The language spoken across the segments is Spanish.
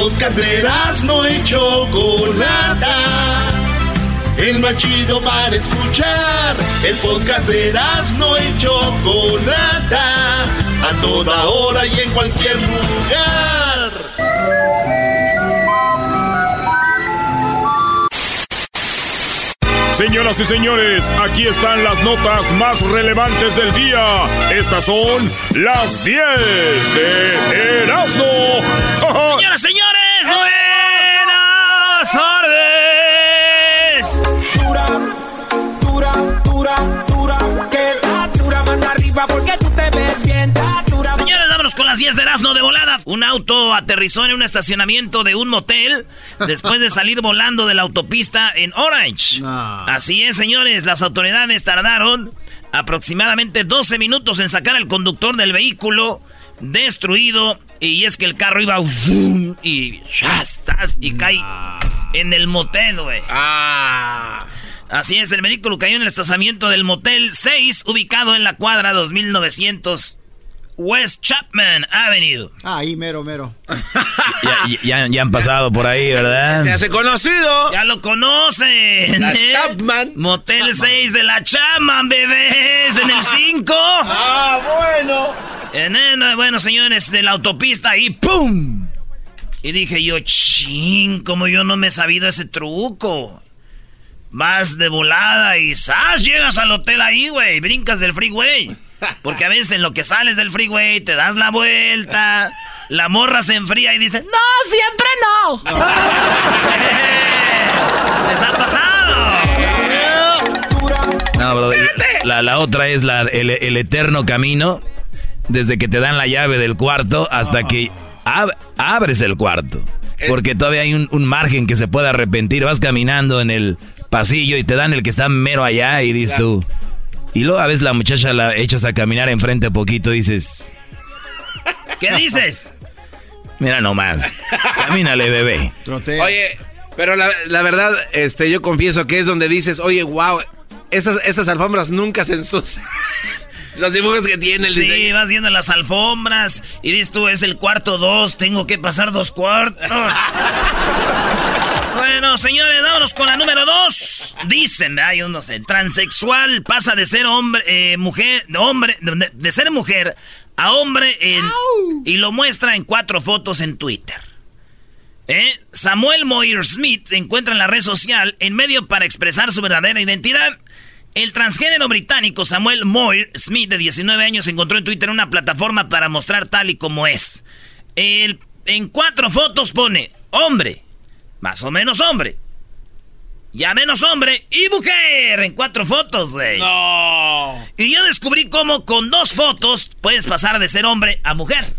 Podcast de no y Chocolata. El más chido para escuchar. El podcast de no y Chocolata. A toda hora y en cualquier lugar. Señoras y señores, aquí están las notas más relevantes del día. Estas son las 10 de Erasmo. las 10 de Erasmo de volada. Un auto aterrizó en un estacionamiento de un motel después de salir volando de la autopista en Orange. Así es, señores, las autoridades tardaron aproximadamente 12 minutos en sacar al conductor del vehículo destruido. Y es que el carro iba ¡vum! y y cae en el motel, güey. Así es, el vehículo cayó en el estacionamiento del motel 6, ubicado en la cuadra 2900 West Chapman Avenue. Ahí, mero, mero. Ya, ya- ya han pasado por ahí, ¿verdad? Se hace conocido. Ya lo conocen. La ¿eh? Chapman. Motel 6 de la Chapman, bebés. En el 5. Ah, bueno. En el- bueno, señores, de la autopista y ¡pum! Y dije yo, ching, como yo no me he sabido ese truco. Vas de volada y ¡zas! Llegas al hotel ahí, güey. Brincas del freeway. Porque a veces en lo que sales del freeway te das la vuelta. La morra se enfría y dice, ¡No, siempre no! ¿Les ha pasado? No, bro, la, la otra es la, el, el eterno camino, desde que te dan la llave del cuarto hasta que ab- abres el cuarto. Porque todavía hay un, un margen que se puede arrepentir. Vas caminando en el pasillo y te dan el que está mero allá y dices tú. Y luego a veces la muchacha la echas a caminar enfrente poquito y dices, ¿Qué dices? mira nomás, camínale bebé. Trote. Oye, pero la, la verdad, este, yo confieso que es donde dices, oye, wow, esas, esas alfombras nunca se ensucian. Los dibujos que tiene el Sí, diseño. vas viendo las alfombras y dices tú, es el cuarto dos, tengo que pasar dos cuartos. bueno, señores, vámonos con la número dos. Dicen, ¿verdad? yo no sé, transexual pasa de ser hombre, eh, mujer, hombre, de, ser mujer a hombre y lo muestra en cuatro fotos en Twitter. ¿Eh? Samuel Moyer Smith encuentra en la red social en medio para expresar su verdadera identidad. El transgénero británico Samuel Moyer Smith, de 19 años, encontró en Twitter una plataforma para mostrar tal y como es. El- en cuatro fotos pone hombre, más o menos hombre, ya menos hombre y mujer en cuatro fotos, güey. No. Y yo descubrí cómo con dos fotos puedes pasar de ser hombre a mujer.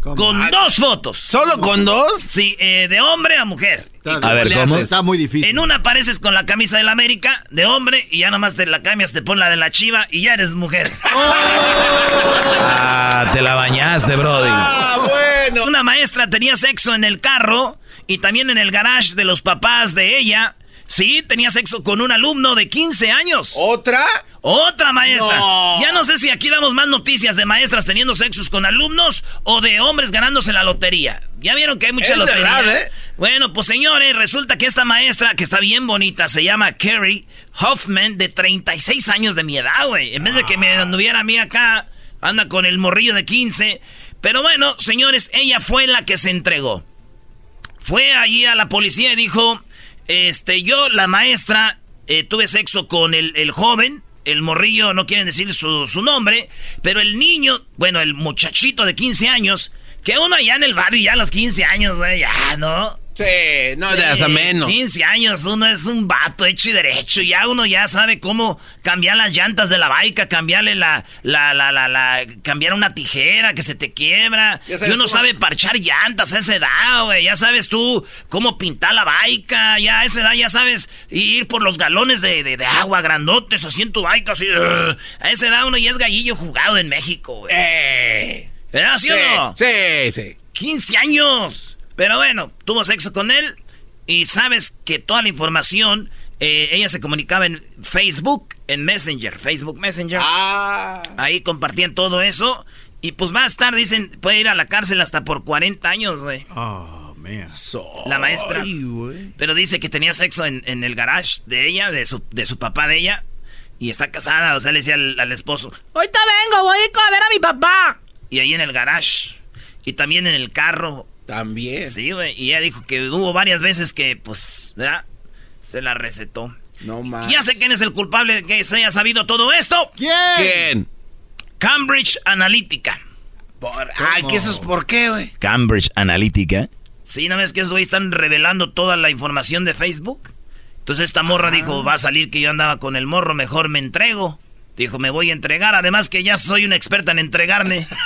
¿Cómo? Con dos fotos. ¿Solo con dos? Sí, eh, de hombre a mujer. Está- A ver, ¿cómo? Está muy difícil. En una apareces con la camisa del América de hombre y ya nomás te la cambias, te pones la de la chiva y ya eres mujer. Ah, te la bañaste, Brody. Ah, bueno. Una maestra tenía sexo en el carro y también en el garage de los papás de ella. Sí, tenía sexo con un alumno de 15 años. ¿Otra? Otra maestra. No. Ya no sé si aquí damos más noticias de maestras teniendo sexos con alumnos o de hombres ganándose la lotería. Ya vieron que hay mucha Es lotería. verdad, ¿eh? Bueno, pues señores, resulta que esta maestra, que está bien bonita, se llama Carrie Hoffman, de 36 años de mi edad, güey. En vez de que me anduviera a mí acá anda con el morrillo de 15. Pero bueno, señores, ella fue la que se entregó. Fue allí a la policía y dijo, este, yo, la maestra, eh, tuve sexo con el, el, joven, el morrillo, no quieren decir su, su, nombre, pero el niño, bueno, el muchachito de 15 años, que uno allá en el barrio, ya a los 15 años, ya, ¿no? Sí, no de hasta menos. 15 años, uno es un vato hecho y derecho. Ya uno ya sabe cómo cambiar las llantas de la baica, cambiarle la, la, la, la, la cambiar una tijera que se te quiebra. Y uno cómo... sabe parchar llantas a esa edad, güey. Ya sabes tú cómo pintar la baica. Ya a esa edad ya sabes ir por los galones de, de, de agua grandotes así en tu baica. Así, uh, a esa edad uno ya es gallillo jugado en México, güey. Eh. ¿Verdad, sí, sí o no? Sí, sí. 15 años. Pero bueno, tuvo sexo con él y sabes que toda la información, eh, ella se comunicaba en Facebook, en Messenger, Facebook Messenger. Ah. Ahí compartían todo eso. Y pues más tarde dicen, puede ir a la cárcel hasta por 40 años, güey. Oh, man. So, la maestra. Ay, pero dice que tenía sexo en, en, el garage de ella, de su, de su papá de ella. Y está casada, o sea, le decía al, al esposo, ahorita vengo, voy a ver a mi papá. Y ahí en el garage. Y también en el carro. También. Sí, güey. Y ella dijo que hubo varias veces que, pues, ¿verdad? Se la recetó. No más. Ya sé quién es el culpable de que se haya sabido todo esto. ¿Quién? ¿Quién? Cambridge Analytica. Por, ay, ¿qué eso es por qué, güey? Cambridge Analytica. Sí, ¿no ves que esos güey están revelando toda la información de Facebook? Entonces esta morra ah. dijo, va a salir que yo andaba con el morro, mejor me entrego. Dijo, me voy a entregar, además que ya soy una experta en entregarme.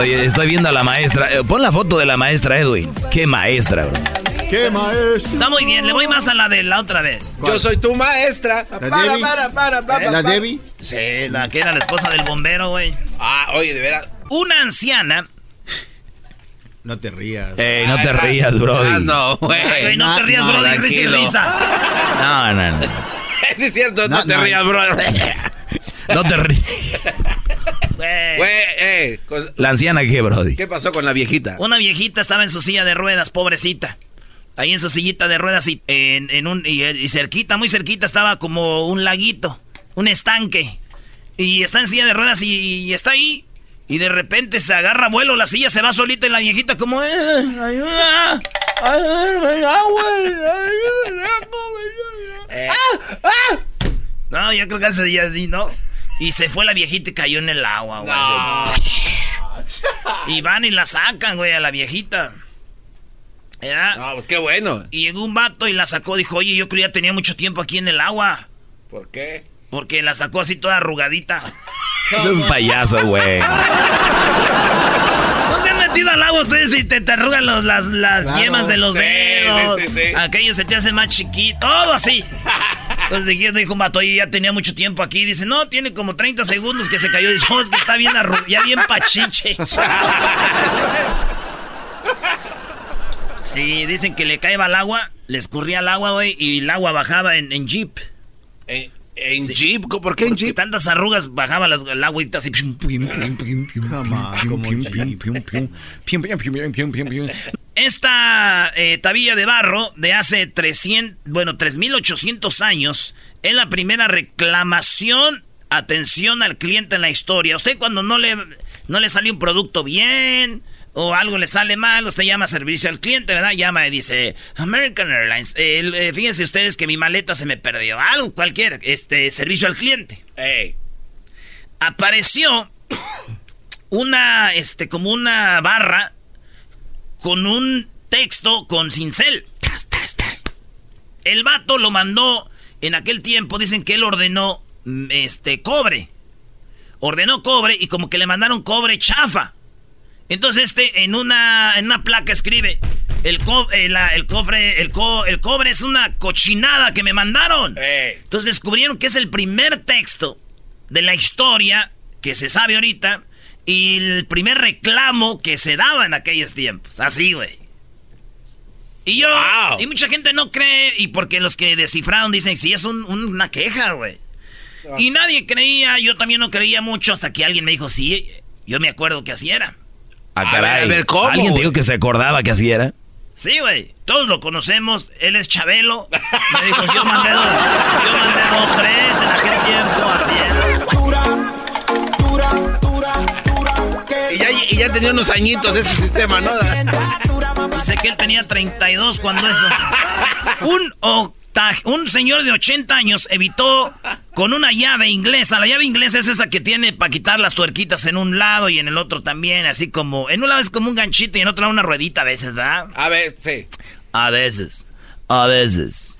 Oye, estoy viendo a la maestra. Eh, pon la foto de la maestra Edwin. Qué maestra, bro. Qué maestra. Está muy bien, le voy más a la de la otra vez. ¿Cuál? Yo soy tu maestra. ¿La para, Debbie? para, para, para, ¿La. Debbie? Sí, la que era la esposa del bombero, güey. Ah, oye, de veras. Una anciana. No te rías. Ey, no te rías, Brody. No, güey. no, te rías, no, Brody, risa y risa. No, no, no. Sí, es cierto, no, No, te no. rías, bro. No te rías. Güey. Güey, eh, cos- La anciana, ¿qué, Brody? ¿qué pasó con la viejita? Una viejita estaba en su silla de ruedas, pobrecita. Ahí en su sillita de ruedas y en, en un y, y cerquita, muy cerquita estaba como un laguito, un estanque. Y está en silla de ruedas y, y está ahí. Y de repente se agarra vuelo, la silla se va solita y la viejita como... "Eh, ayuda, ayuda, agua, ayuda, ayuda". ¡Ah! ¡Ah! No, yo creo que ese día así, ¿no? Y se fue la viejita y cayó en el agua, güey. Y van y la sacan, güey, a la viejita. ¿Verdad? No, pues qué bueno. Y llegó un vato y la sacó. Dijo, oye, yo creo que ya tenía mucho tiempo aquí en el agua. ¿Por qué? Porque la sacó así toda arrugadita. Ese es un payaso, güey. ¿No se han metido al agua ustedes y te, te arrugan los- las, las Claro. yemas de los Sí, dedos? sí, sí, sí. Aquello se te hace más chiquito. Todo así. Entonces dije- dijo oye, ya tenía mucho tiempo aquí. Dice, no, tiene como 30 segundos que se cayó. Dice, "Oh, es que está bien arrugado, ya bien pachiche. Sí, dicen que le caía al agua, le escurría al agua, güey, y el agua bajaba en, en jeep. En sí. Jeep, ¿por qué en Jeep? Tantas arrugas bajaba las, el agua y así. Esta eh, tabilla de barro de hace 300, bueno, 3800 años es la primera reclamación, atención al cliente en la historia. Usted cuando no le, no le salió un producto bien, o algo le sale mal, usted llama a servicio al cliente, ¿verdad? Llama y dice, American Airlines, eh, eh, fíjense ustedes que mi maleta se me perdió, algo, cualquier, este, servicio al cliente apareció una, este, como una barra con un texto con cincel. Tas, tas, tas. El vato lo mandó en aquel tiempo, dicen que él ordenó, mm, este, cobre. Ordenó cobre y como que le mandaron cobre chafa. Entonces este en una, en una placa escribe, el, co- eh, la- el cofre, el, co- el cobre es una cochinada que me mandaron. Entonces descubrieron que es el primer texto de la historia que se sabe ahorita y el primer reclamo que se daba en aquellos tiempos. Así, güey. Y yo, Wow. y mucha gente no cree, y porque los que descifraron dicen, sí, es un- un- una queja, güey. Y nadie creía, yo también no creía mucho hasta que alguien me dijo, sí, yo me acuerdo que así era. Ah, A caray. ver, a ver, ¿cómo, ¿Alguien güey? dijo que se acordaba que así era? Sí, güey. Todos lo conocemos. Él es Chabelo. Me dijo, yo mandé dos, yo mandé dos, tres en aquel tiempo. Así es. Dura, dura, dura. Que Y ya, y ya tenía unos añitos ese sistema, ¿no? Dice que él tenía 32 cuando eso. Un, octa- un señor de 80 años evitó con una llave inglesa. La llave inglesa es esa que tiene para quitar las tuerquitas en un lado y en el otro también. Así como. En un lado es como un ganchito y en otro lado una ruedita a veces, ¿verdad? A ver, sí. A veces. A veces.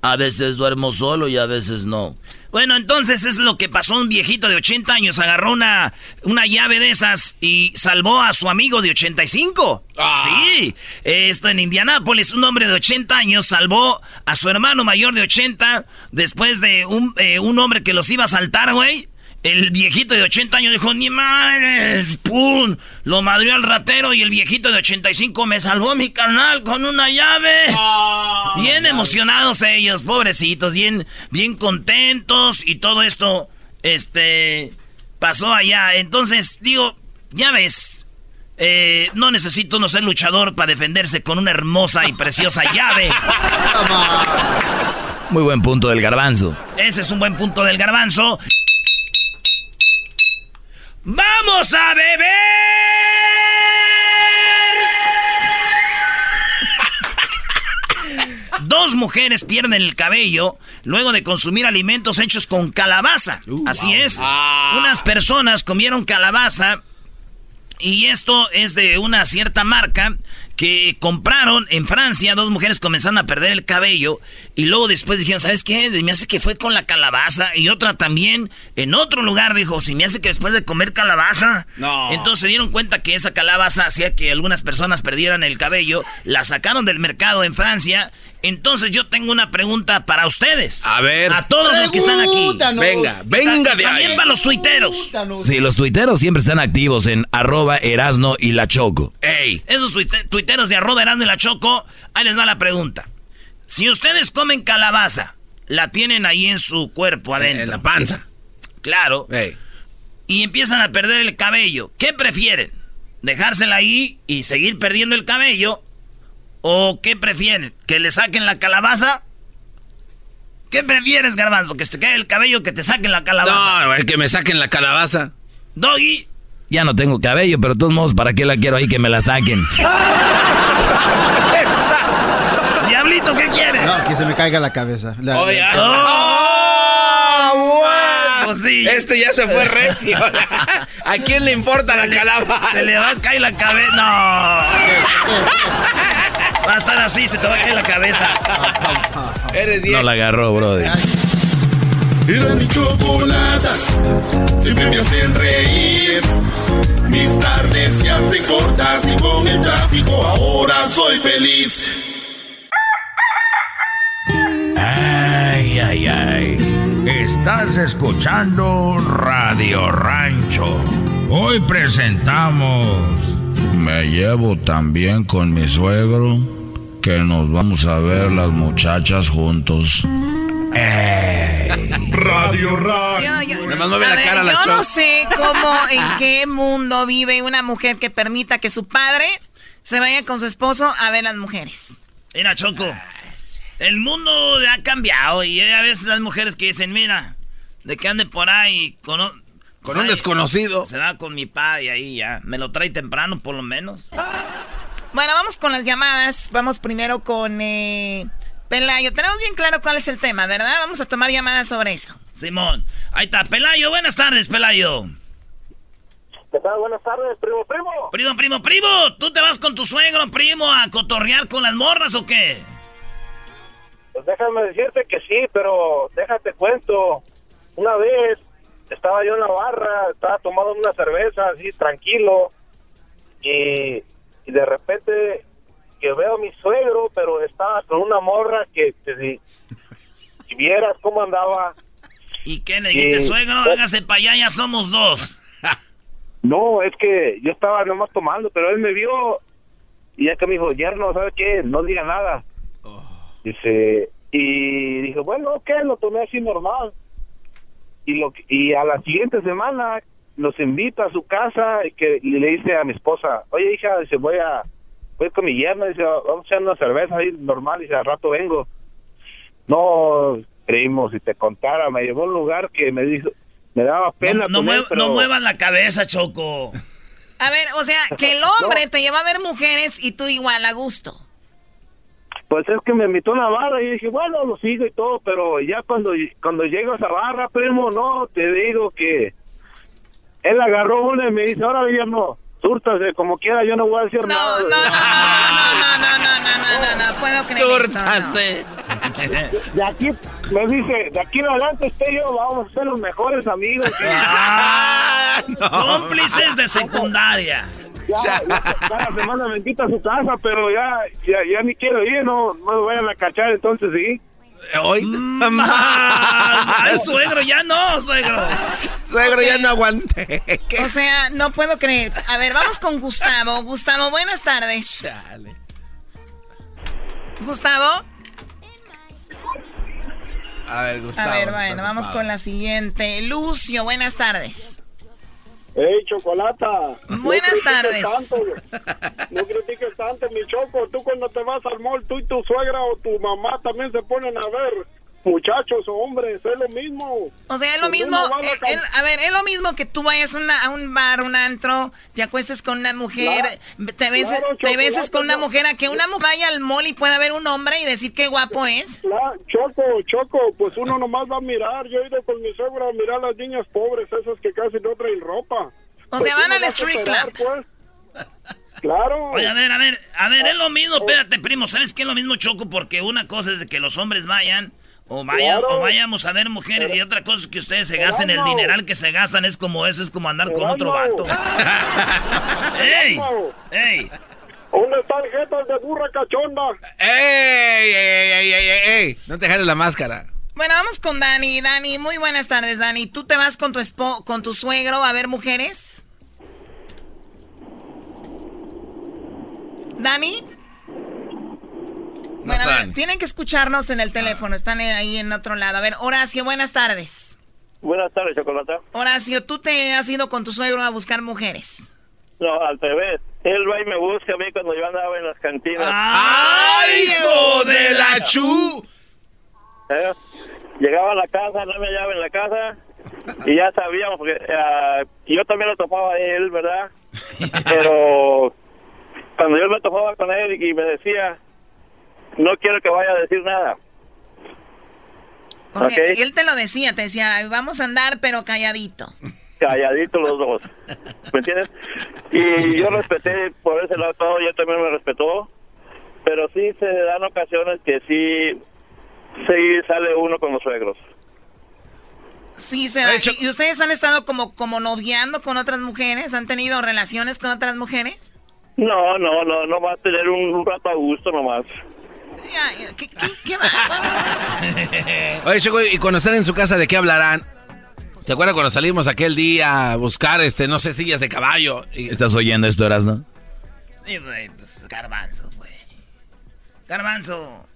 A veces duermo solo y a veces no. Bueno, entonces es lo que pasó. Un viejito de 80 años agarró una, una llave de esas y salvó a su amigo de 85. Ah. Sí. Esto en Indianápolis, un hombre de 80 años salvó a su hermano mayor de 80 después de un, eh, un hombre que los iba a saltar, güey. El viejito de 80 años dijo, ni madre, ¡pum! Lo madrió al ratero y el viejito de 85 me salvó mi carnal con una llave. bien emocionados ellos, pobrecitos, bien, bien contentos y todo esto, este, pasó allá. Entonces, digo, ya ves, eh, no necesito no ser luchador para defenderse con una hermosa y preciosa llave. Muy buen punto del garbanzo. Ese es un buen punto del garbanzo. ¡Vamos a beber! Dos mujeres pierden el cabello luego de consumir alimentos hechos con calabaza. Así es. Unas personas comieron calabaza y esto es de una cierta marca que compraron en Francia. Dos mujeres comenzaron a perder el cabello y luego después dijeron, ¿sabes qué? Me hace que fue con la calabaza. Y otra también en otro lugar dijo, si me hace que después de comer calabaza. No. Entonces se dieron cuenta que esa calabaza hacía que algunas personas perdieran el cabello. La sacaron del mercado en Francia. Entonces yo tengo una pregunta para ustedes. A ver. A todos los que están aquí. Venga, venga de También ahí. para los tuiteros. Sí, los tuiteros siempre están activos en arroba Erasno y la Choco. Ey, esos tuite- tuiteros de arroba Erasmo y la Choco, ahí les va la pregunta. Si ustedes comen calabaza, la tienen ahí en su cuerpo adentro. En la panza. Claro. Ey. Y empiezan a perder el cabello. ¿Qué prefieren? ¿Dejársela ahí y seguir perdiendo el cabello? ¿O qué prefieren? ¿Que le saquen la calabaza? ¿Qué prefieres, garbanzo? ¿Que se te caiga el cabello o que te saquen la calabaza? No, el que me saquen la calabaza. Doggy. Ya no tengo cabello, pero de todos modos, ¿para qué la quiero ahí que me la saquen? Diablito, ¿qué quieres? No, que se me caiga la cabeza. La- Oye, la- ¡Oh! wow. Pues sí. Este ya se fue recio. ¿A quién le importa la calabaza? Se le va a caer la cabeza. No. Va a estar así, se te va a caer la cabeza. Eres bien. No la agarró, brother. Era mi chocolata, siempre me hacen reír. Mis tardes se hacen cortas y con el tráfico ahora soy feliz. Ay, ay, ay. Estás escuchando Radio Rancho. Hoy presentamos. Me llevo tan bien con mi suegro que nos vamos a ver las muchachas juntos. Ey. Radio Rock. Yo, yo- Nomás mueve a la ver, cara la yo no sé cómo, en qué mundo vive una mujer que permita que su padre se vaya con su esposo a ver las mujeres. Mira, Choco. El mundo ha cambiado y hay a veces las mujeres que dicen, mira, de que ande por ahí con, o- Con pues un ahí desconocido. Se va con mi padre ahí ya. Me lo trae temprano, por lo menos. Bueno, vamos con las llamadas. Vamos primero con eh, Pelayo. Tenemos bien claro cuál es el tema, ¿verdad? Vamos a tomar llamadas sobre eso. Simón. Ahí está, Pelayo. Buenas tardes, Pelayo. ¿Qué tal? Buenas tardes, primo, primo. Primo, primo, primo. ¿Tú te vas con tu suegro, primo, a cotorrear con las morras o qué? Pues déjame decirte que sí, pero déjate cuento. Una vez estaba yo en la barra, estaba tomando una cerveza así tranquilo y, y de repente que veo a mi suegro, pero estaba con una morra que di- si vieras cómo andaba. ¿Y qué le dijiste, suegro? Hágase para allá, ya somos dos. No, es que yo estaba nomás tomando, pero él me vio y ya que me dijo, yerno, ¿sabes qué? No diga nada. Dice, y dije, bueno, ok, lo tomé así normal. Y, lo, y a la siguiente semana nos invita a su casa y, que, y le dice a mi esposa, oye hija, dice, voy a, voy con mi yerno, dice, vamos a echar una cerveza ahí normal, dice, al rato vengo. No, primo, si te contara, me llevó a un lugar que me dijo, me daba pena. No, no, no muevan la cabeza, Choco. A ver, o sea, que el hombre te lleva a ver mujeres y tú igual a gusto. Pues es que me invitó a una barra y dije, bueno, lo sigo y todo, pero ya cuando, cuando llego a esa barra, primo, no, te digo que él agarró una y me dice, ahora no, súrtase como quiera, yo no voy a decir nada. No, no, no, no, no, no, no, no, no, puedo creer Súrtase. De aquí, me dice, de aquí en adelante usted y yo vamos a ser los mejores amigos. Ah, Cómplices de secundaria. Ya, cada semana me invita a su casa, pero ya, ya, ya ni quiero ir, no, no me vayan a cachar, entonces sí. Hoy Ay, suegro, ya no, suegro. Suegro, ya no aguante. O sea, no puedo creer. A ver, vamos con Gustavo. Gustavo, buenas tardes. Dale. Gustavo. A ver, Gustavo. A ver, bueno, vamos con la siguiente. Lucio, buenas tardes. Hey, Chocolata. Buenas no tardes. Tanto, no critiques tanto, mi Choco. Tú cuando te vas al mall, tú y tu suegra o tu mamá también se ponen a ver muchachos o hombres, es lo mismo. O sea, es lo mismo, eh, a ver, es lo mismo que tú vayas a un bar, un antro, te acuestes con una mujer, te beses, te beses con una mujer, a que una mujer vaya al mall y pueda ver un hombre y decir qué guapo es. choco, Choco, pues uno nomás va a mirar, yo he ido con mi suegra a mirar a las niñas pobres, esas que casi no traen ropa. O sea, van al street club. Pues. Claro. Oye, a ver, a ver, a ver, es lo mismo, espérate, primo, ¿sabes qué es lo mismo, Choco? Porque una cosa es de que los hombres vayan o, vaya, o vayamos a ver mujeres y otra cosa es que ustedes se gasten el dineral que se gastan, es como eso, es como andar con otro vato. ¡Ey! ¡Ey! ¿Dónde están jetas de burra cachonda? ¡Ey, ey, ey, ey, ey! No te jales la máscara. Bueno, vamos con Dani. Dani, muy buenas tardes, Dani. ¿Tú te vas con tu, espo con tu suegro a ver mujeres? ¿Dani? Bueno, a ver, tienen que escucharnos en el teléfono, están ahí en otro lado. A ver, Horacio, buenas tardes. Buenas tardes, Chocolata. Horacio, ¿tú te has ido con tu suegro a buscar mujeres? No, al revés. Él va y me busca a mí cuando yo andaba en las cantinas. ¡Ay, hijo de la chu! ¿Eh? Llegaba a la casa, no me hallaba en la casa y ya sabíamos, porque uh, yo también lo topaba a él, ¿verdad? Pero cuando yo me topaba con él y me decía, no quiero que vaya a decir nada. O sea, él te lo decía, te decía, vamos a andar pero calladito. Calladito los dos, ¿me entiendes? Y yo respeté por ese lado todo, y él también me respetó, pero sí se dan ocasiones que sí, sí sale uno con los suegros. Sí, se da. ¿Y ustedes han estado como, como noviando con otras mujeres? ¿Han tenido relaciones con otras mujeres? No, no, no, no va a tener un, un rato a gusto nomás. ¿Qué, qué, qué Oye, Choco, y cuando están en su casa, ¿de qué hablarán? ¿Te acuerdas cuando salimos aquel día a buscar, este, no sé, sillas de caballo? ¿Estás oyendo esto, Erasno? Sí, güey, pues garbanzo, güey. Garbanzo,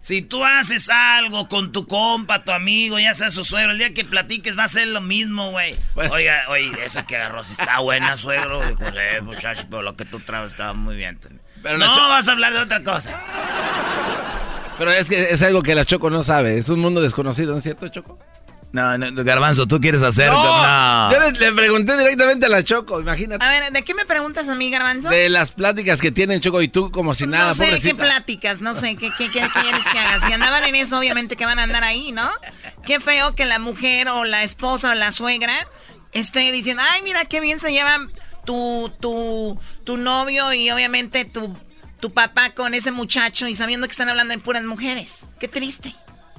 si tú haces algo con tu compa, tu amigo, ya sea su suegro, el día que platiques va a ser lo mismo, güey. Pues- Oiga, oye, esa que agarró, si está buena, suegro. Dijo, eh, muchacho, pero lo que tú traes estaba muy bien. Pero no, vas a hablar de otra cosa. Pero es que es algo que la Choco no sabe. Es un mundo desconocido, ¿no es cierto, Choco? No, no Garbanzo, tú quieres hacer. No, Yo le, pregunté directamente a la Choco, imagínate. A ver, ¿de qué me preguntas a mí, Garbanzo? De las pláticas que tienen Choco y tú, como si nada. No sé qué pláticas, no sé qué, qué, qué, quieres que haga. Si andaban en eso, obviamente que van a andar ahí, ¿no? Qué feo que la mujer o la esposa o la suegra esté diciendo, ay, mira qué bien se llevan tu, tu, tu novio y obviamente tu, tu papá con ese muchacho y sabiendo que están hablando en puras mujeres. Qué triste.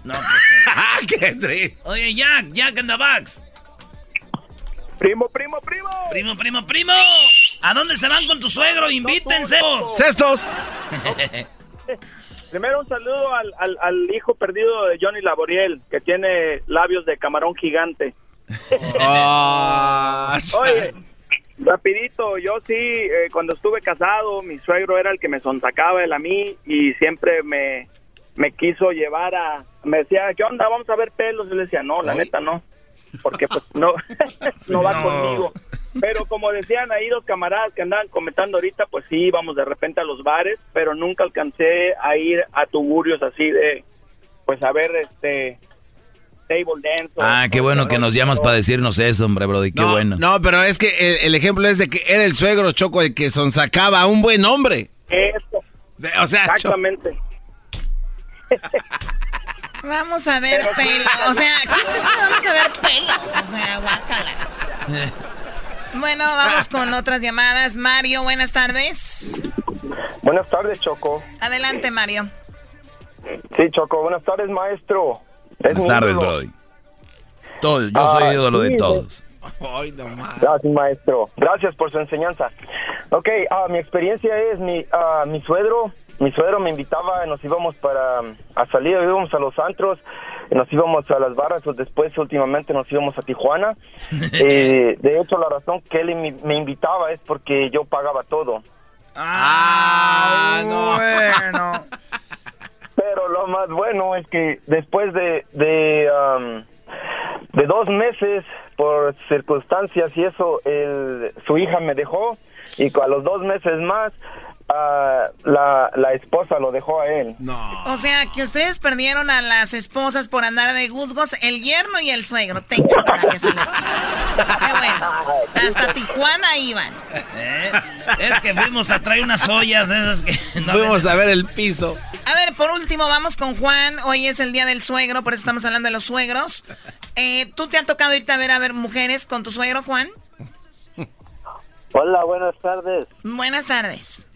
No, pues, qué triste. Oye, Jack, Jack in the box. Primo, primo, primo. Primo, primo, primo. ¿A dónde se van con tu suegro? Invítense. ¡Cestos! Primero un saludo al, al, al, hijo perdido de Johnny Laboriel, que tiene labios de camarón gigante. oh, Oye, Rapidito, yo sí, eh, cuando estuve casado, mi suegro era el que me sonsacaba él a mí y siempre me, me quiso llevar a... Me decía, ¿qué onda? Vamos a ver pelos. Y le decía, no, la neta no, porque pues no, no va conmigo. Pero como decían ahí los camaradas que andaban comentando ahorita, pues sí, íbamos de repente a los bares, pero nunca alcancé a ir a tuburios así de, pues a ver, este, table dance. Ah, qué bueno que nos llamas para decirnos eso, hombre, Brody, qué no, bueno. No, pero es que el, el ejemplo es de que era el suegro Choco el que sonsacaba a un buen hombre. Eso. o sea, Exactamente. Vamos a ver pelos. O sea, ¿qué es eso? Vamos a ver pelos. O sea, guácala. Bueno, vamos con otras llamadas. Mario, buenas tardes. Buenas tardes, Choco. Adelante, Mario. Sí, Choco, buenas tardes, maestro. Buenas tardes. Brody. Todo, yo soy Ah, ídolo de sí, todos. Gracias, maestro. Gracias por su enseñanza. Ok, ah, mi experiencia es mi, ah, mi suegro. Mi suegro me invitaba, nos íbamos para a salir, íbamos a los antros, nos íbamos a las barras, o después últimamente nos íbamos a Tijuana. Eh, de hecho, la razón que él me, me invitaba es porque yo pagaba todo. Ah, Bueno. Pero lo más bueno es que después de de, am, de dos meses por circunstancias y eso, el, su hija me dejó y a los dos meses más ah, la, la esposa lo dejó a él. O sea, que ustedes perdieron a las esposas por andar de guzgos, el yerno y el suegro. Tenga para que se les Qué bueno. Hasta Tijuana iban. ¿Eh? Es que fuimos a traer unas ollas esas que... no Fuimos a ver el piso. A ver, por último, vamos con Juan. Hoy es el día del suegro, por eso estamos hablando de los suegros. Eh, ¿Tú te ha tocado irte a ver a ver mujeres con tu suegro, Juan? Hola, buenas tardes. Buenas tardes.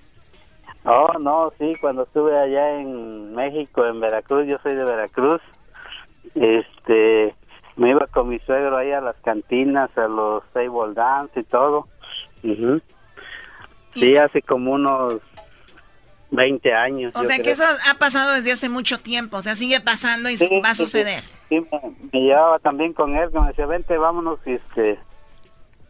Oh, no, sí, cuando estuve allá en México, en Veracruz, yo soy de Veracruz, este, me iba con mi suegro ahí a las cantinas, a los table dance y todo. Ujú. Sí, hace como unos 20 años. O sea que eso ha pasado desde hace mucho tiempo. O sea, sigue pasando y Sí, va a sí. suceder. Sí, me, me llevaba también con él, que me decía, vente, vámonos, y este,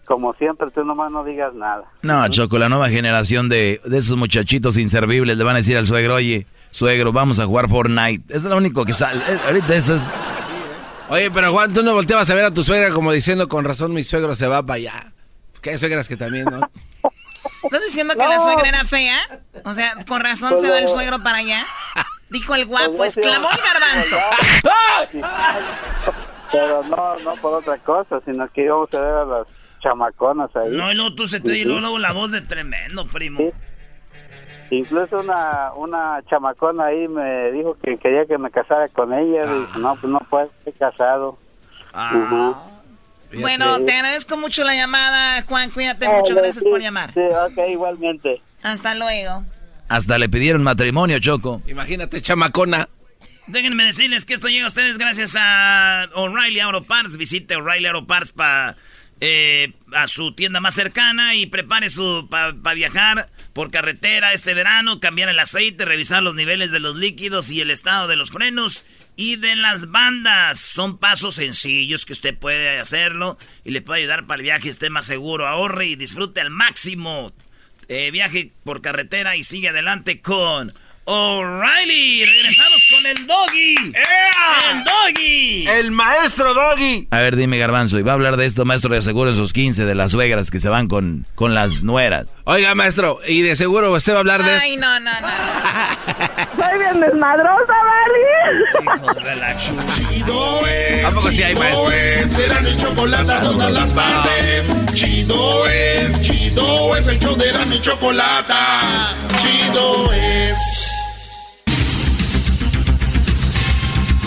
como siempre, tú nomás no digas nada. No, Choco, la nueva generación de, de esos muchachitos inservibles le van a decir al suegro, oye, suegro, vamos a jugar Fortnite. Eso es lo único que sale. Eh, Ahorita eso es... Oye, pero Juan, tú no volteabas a ver a tu suegra como diciendo, con razón mi suegro se va para allá. Que hay suegras que también, ¿no? ¿Estás diciendo que la suegra era fea? O sea, con razón Pues se va el no. suegro para allá. Dijo el guapo, Pues exclamó el garbanzo. Pero no, no por otra cosa, sino que íbamos a ver a las chamaconas ahí. No, y luego tú se te y luego, luego la voz de tremendo, primo. Incluso una, una chamacona ahí me dijo que quería que me casara con ella. Ah. No, pues no puedo, estoy casado. Ujú. Bueno, Sí. te agradezco mucho la llamada, Juan. Cuídate Ah, mucho. Gracias sí, por llamar. Sí, ok, igualmente. Hasta luego. Hasta le pidieron matrimonio, Choco. Imagínate, chamacona. Déjenme decirles que esto llega a ustedes gracias a O'Reilly Auto Parts. Visite O'Reilly Auto Parts para a su tienda más cercana y prepare su para viajar por carretera este verano, cambiar el aceite, revisar los niveles de los líquidos y el estado de los frenos y de las bandas. Son pasos sencillos que usted puede hacerlo y le puede ayudar para el viaje esté más seguro. Ahorre y disfrute al máximo. Eh, viaje por carretera y sigue adelante con O'Reilly. Regresamos con el doggy. El doggy. El maestro doggy. A ver, dime, Garbanzo, y va a hablar de esto, maestro, de seguro en sus 15, de las suegras que se van con, con las nueras. Oiga, maestro, y de seguro usted va a hablar de Ay, no, no, no. no. Soy bien desmadrosa, Vali. Chido es. ¿A poco sí hay, maestro? Chido es. Será mi chocolate todas las tardes. Chido es. Chido es el show de la mi chocolate. Chido es.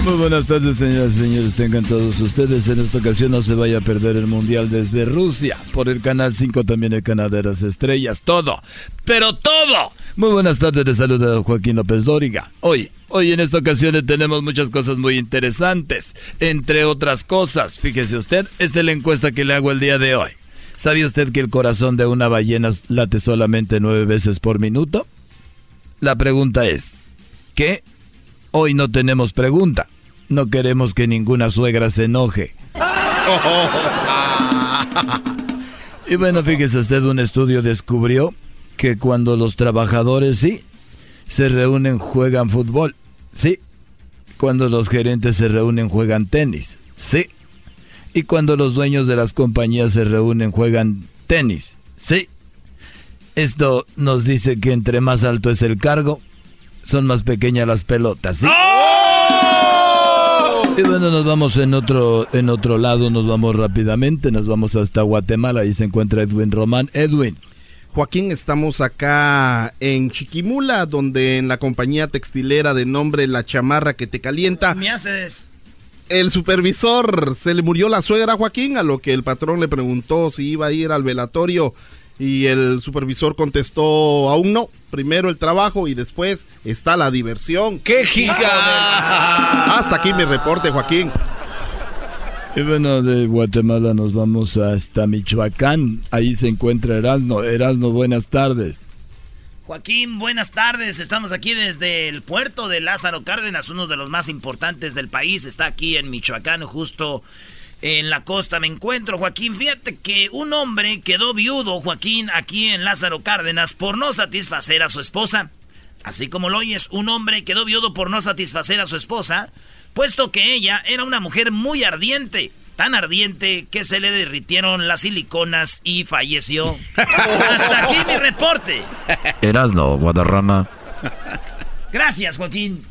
Muy buenas tardes, señoras y señores. Tengan todos ustedes. En esta ocasión no se vaya a perder el Mundial desde Rusia. Por el Canal 5 también el Canal de las Estrellas. Todo, pero todo. Muy buenas tardes. Les saluda Joaquín López Dóriga. Hoy, hoy en esta ocasión tenemos muchas cosas muy interesantes. Entre otras cosas, fíjese usted, esta es la encuesta que le hago el día de hoy. ¿Sabía usted que el corazón de una ballena late solamente nueve veces por minuto? La pregunta es, ¿qué? Hoy no tenemos pregunta. No queremos que ninguna suegra se enoje. Y bueno, fíjese usted, un estudio descubrió que cuando los trabajadores sí se reúnen juegan fútbol, sí. Cuando los gerentes se reúnen juegan tenis, sí. Y cuando los dueños de las compañías se reúnen juegan tenis. Sí. Esto nos dice que entre más alto es el cargo, son más pequeñas las pelotas. ¿sí? Y bueno, nos vamos en otro, en otro lado, nos vamos rápidamente, nos vamos hasta Guatemala, ahí se encuentra Edwin Román. Edwin. Joaquín, estamos acá en Chiquimula, donde en la compañía textilera de nombre La Chamarra que te calienta. Me haces. El supervisor se le murió la suegra Joaquín, a lo que el patrón le preguntó si iba a ir al velatorio y el supervisor contestó aún no. Primero el trabajo y después está la diversión. ¡Qué giga! Hasta aquí mi reporte, Joaquín. Y bueno, de Guatemala nos vamos hasta Michoacán. Ahí se encuentra Erasno. Erasno, buenas tardes. Joaquín, buenas tardes. Estamos aquí desde el puerto de Lázaro Cárdenas, uno de los más importantes del país. Está aquí en Michoacán, justo en la costa. Me encuentro, Joaquín. Fíjate que un hombre quedó viudo, Joaquín, aquí en Lázaro Cárdenas por no satisfacer a su esposa. Así como lo oyes, un hombre quedó viudo por no satisfacer a su esposa puesto que ella era una mujer muy ardiente, tan ardiente que se le derritieron las siliconas y falleció. Hasta aquí mi reporte. Erasno, Guadarrama. Gracias, Joaquín.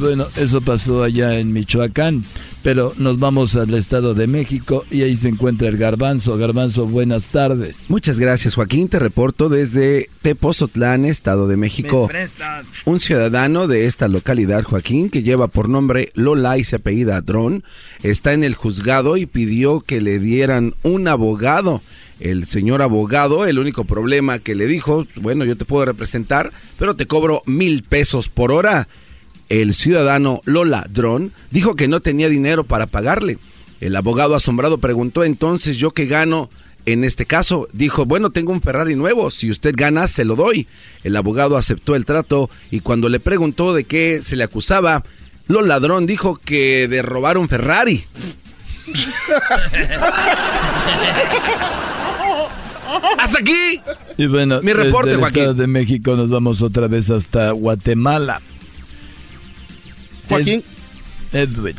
Bueno, eso pasó allá en Michoacán. Pero nos vamos al Estado de México y ahí se encuentra el Garbanzo. Garbanzo, buenas tardes. Muchas gracias, Joaquín. Te reporto desde Tepozotlán, Estado de México. Un ciudadano de esta localidad, Joaquín, que lleva por nombre Lola y se apellida Dron, está en el juzgado y pidió que le dieran un abogado. El señor abogado, el único problema que le dijo, bueno, yo te puedo representar, pero te cobro mil pesos por hora. El ciudadano Lola Dron dijo que no tenía dinero para pagarle. El abogado asombrado preguntó entonces yo qué gano en este caso. Dijo, bueno, tengo un Ferrari nuevo, si usted gana, se lo doy. El abogado aceptó el trato y cuando le preguntó de qué se le acusaba, Lola ladrón dijo que de robar un Ferrari. ¡Hasta aquí! Y bueno, mi reporte, Joaquín. de México nos vamos otra vez hasta Guatemala. Joaquín. Edwin.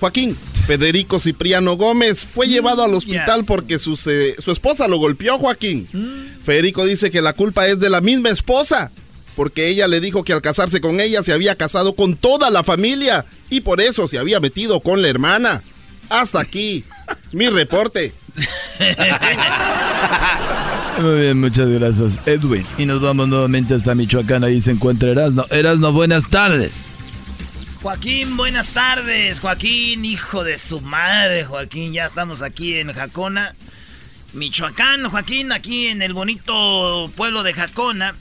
Joaquín, Federico Cipriano Gómez fue llevado al hospital porque su, su esposa lo golpeó, Joaquín. Mm. Federico dice que la culpa es de la misma esposa, porque ella le dijo que al casarse con ella se había casado con toda la familia y por eso se había metido con la hermana. Hasta aquí, mi reporte. Muy bien, muchas gracias, Edwin. Y nos vamos nuevamente hasta Michoacán, ahí se encuentra Erasno. Erasno, buenas tardes. Joaquín, buenas tardes. Joaquín, hijo de su madre, Joaquín. Ya estamos aquí en Jacona, Michoacán. Joaquín, aquí en el bonito pueblo de Jacona.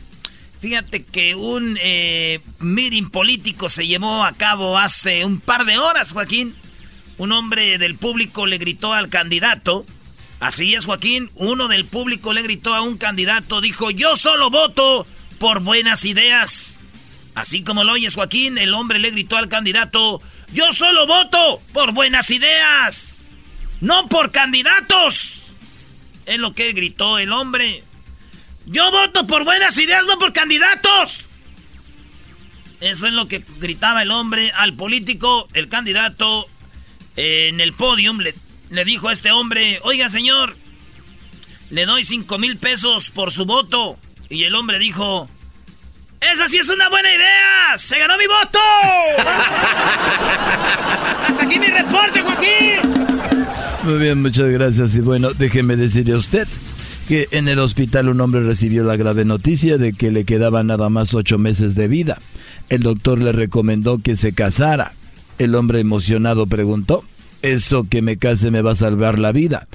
Fíjate que un eh, meeting político se llevó a cabo hace un par de horas, Joaquín. Un hombre del público le gritó al candidato. Así es, Joaquín. Uno del público le gritó a un candidato. Dijo, yo solo voto por buenas ideas. Así como lo oyes, Joaquín, el hombre le gritó al candidato, yo solo voto por buenas ideas, no por candidatos. Es lo que gritó el hombre. Yo voto por buenas ideas, no por candidatos. Eso es lo que gritaba el hombre al político, el candidato en el podium. Le, le dijo a este hombre, oiga señor, le doy cinco mil pesos por su voto. Y el hombre dijo, ¡Esa sí es una buena idea! ¡Se ganó mi voto! ¡Hasta aquí mi reporte, Joaquín! Muy bien, muchas gracias. Y bueno, déjeme decirle a usted que en el hospital un hombre recibió la grave noticia de que le quedaban nada más ocho meses de vida. El doctor le recomendó que se casara. El hombre emocionado preguntó, ¿eso que me case me va a salvar la vida?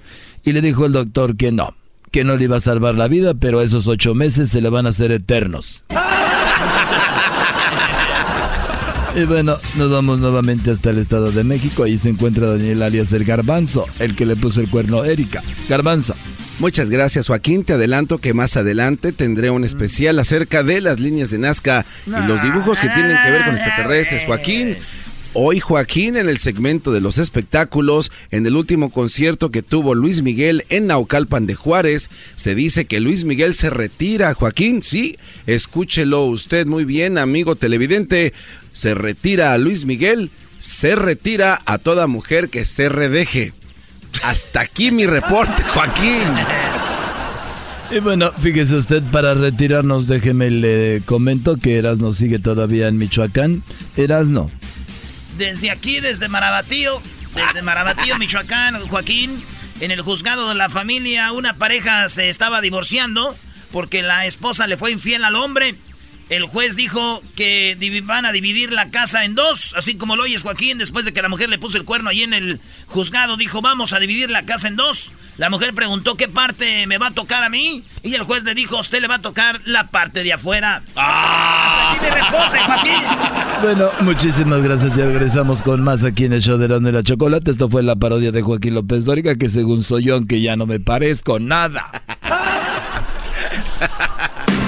Y le dijo el doctor que no, que no le iba a salvar la vida, pero esos ocho meses se le van a hacer eternos. Y bueno, nos vamos nuevamente hasta el Estado de México. Ahí se encuentra Daniel alias el Garbanzo, el que le puso el cuerno a Erika. Garbanzo. Muchas gracias Joaquín, te adelanto que más adelante tendré un especial acerca de las líneas de Nazca y los dibujos que tienen que ver con extraterrestres. Joaquín, Hoy Joaquín en el segmento de los espectáculos, en el último concierto que tuvo Luis Miguel en Naucalpan de Juárez, se dice que Luis Miguel se retira. Joaquín, sí, escúchelo usted muy bien, amigo televidente. Se retira a Luis Miguel, se retira a toda mujer que se redeje. Hasta aquí mi reporte, Joaquín. Y bueno, fíjese usted, para retirarnos, déjeme le comento que Erasno sigue todavía en Michoacán. Erasno. Desde aquí, desde Marabatío, desde Marabatío, Michoacán, Joaquín, en el juzgado de la familia, una pareja se estaba divorciando porque la esposa le fue infiel al hombre. El juez dijo que van a dividir la casa en dos, así como lo oyes Joaquín, después de que la mujer le puso el cuerno ahí en el juzgado, dijo, vamos a dividir la casa en dos. La mujer preguntó qué parte me va a tocar a mí, y el juez le dijo, a usted le va a tocar la parte de afuera. ¡Ah! Hasta aquí mi reporte, Joaquín. Bueno, muchísimas gracias y regresamos con más aquí en el show de la Chocolate. Esto fue la parodia de Joaquín López Dóriga, que según soy yo, aunque ya no me parezco nada.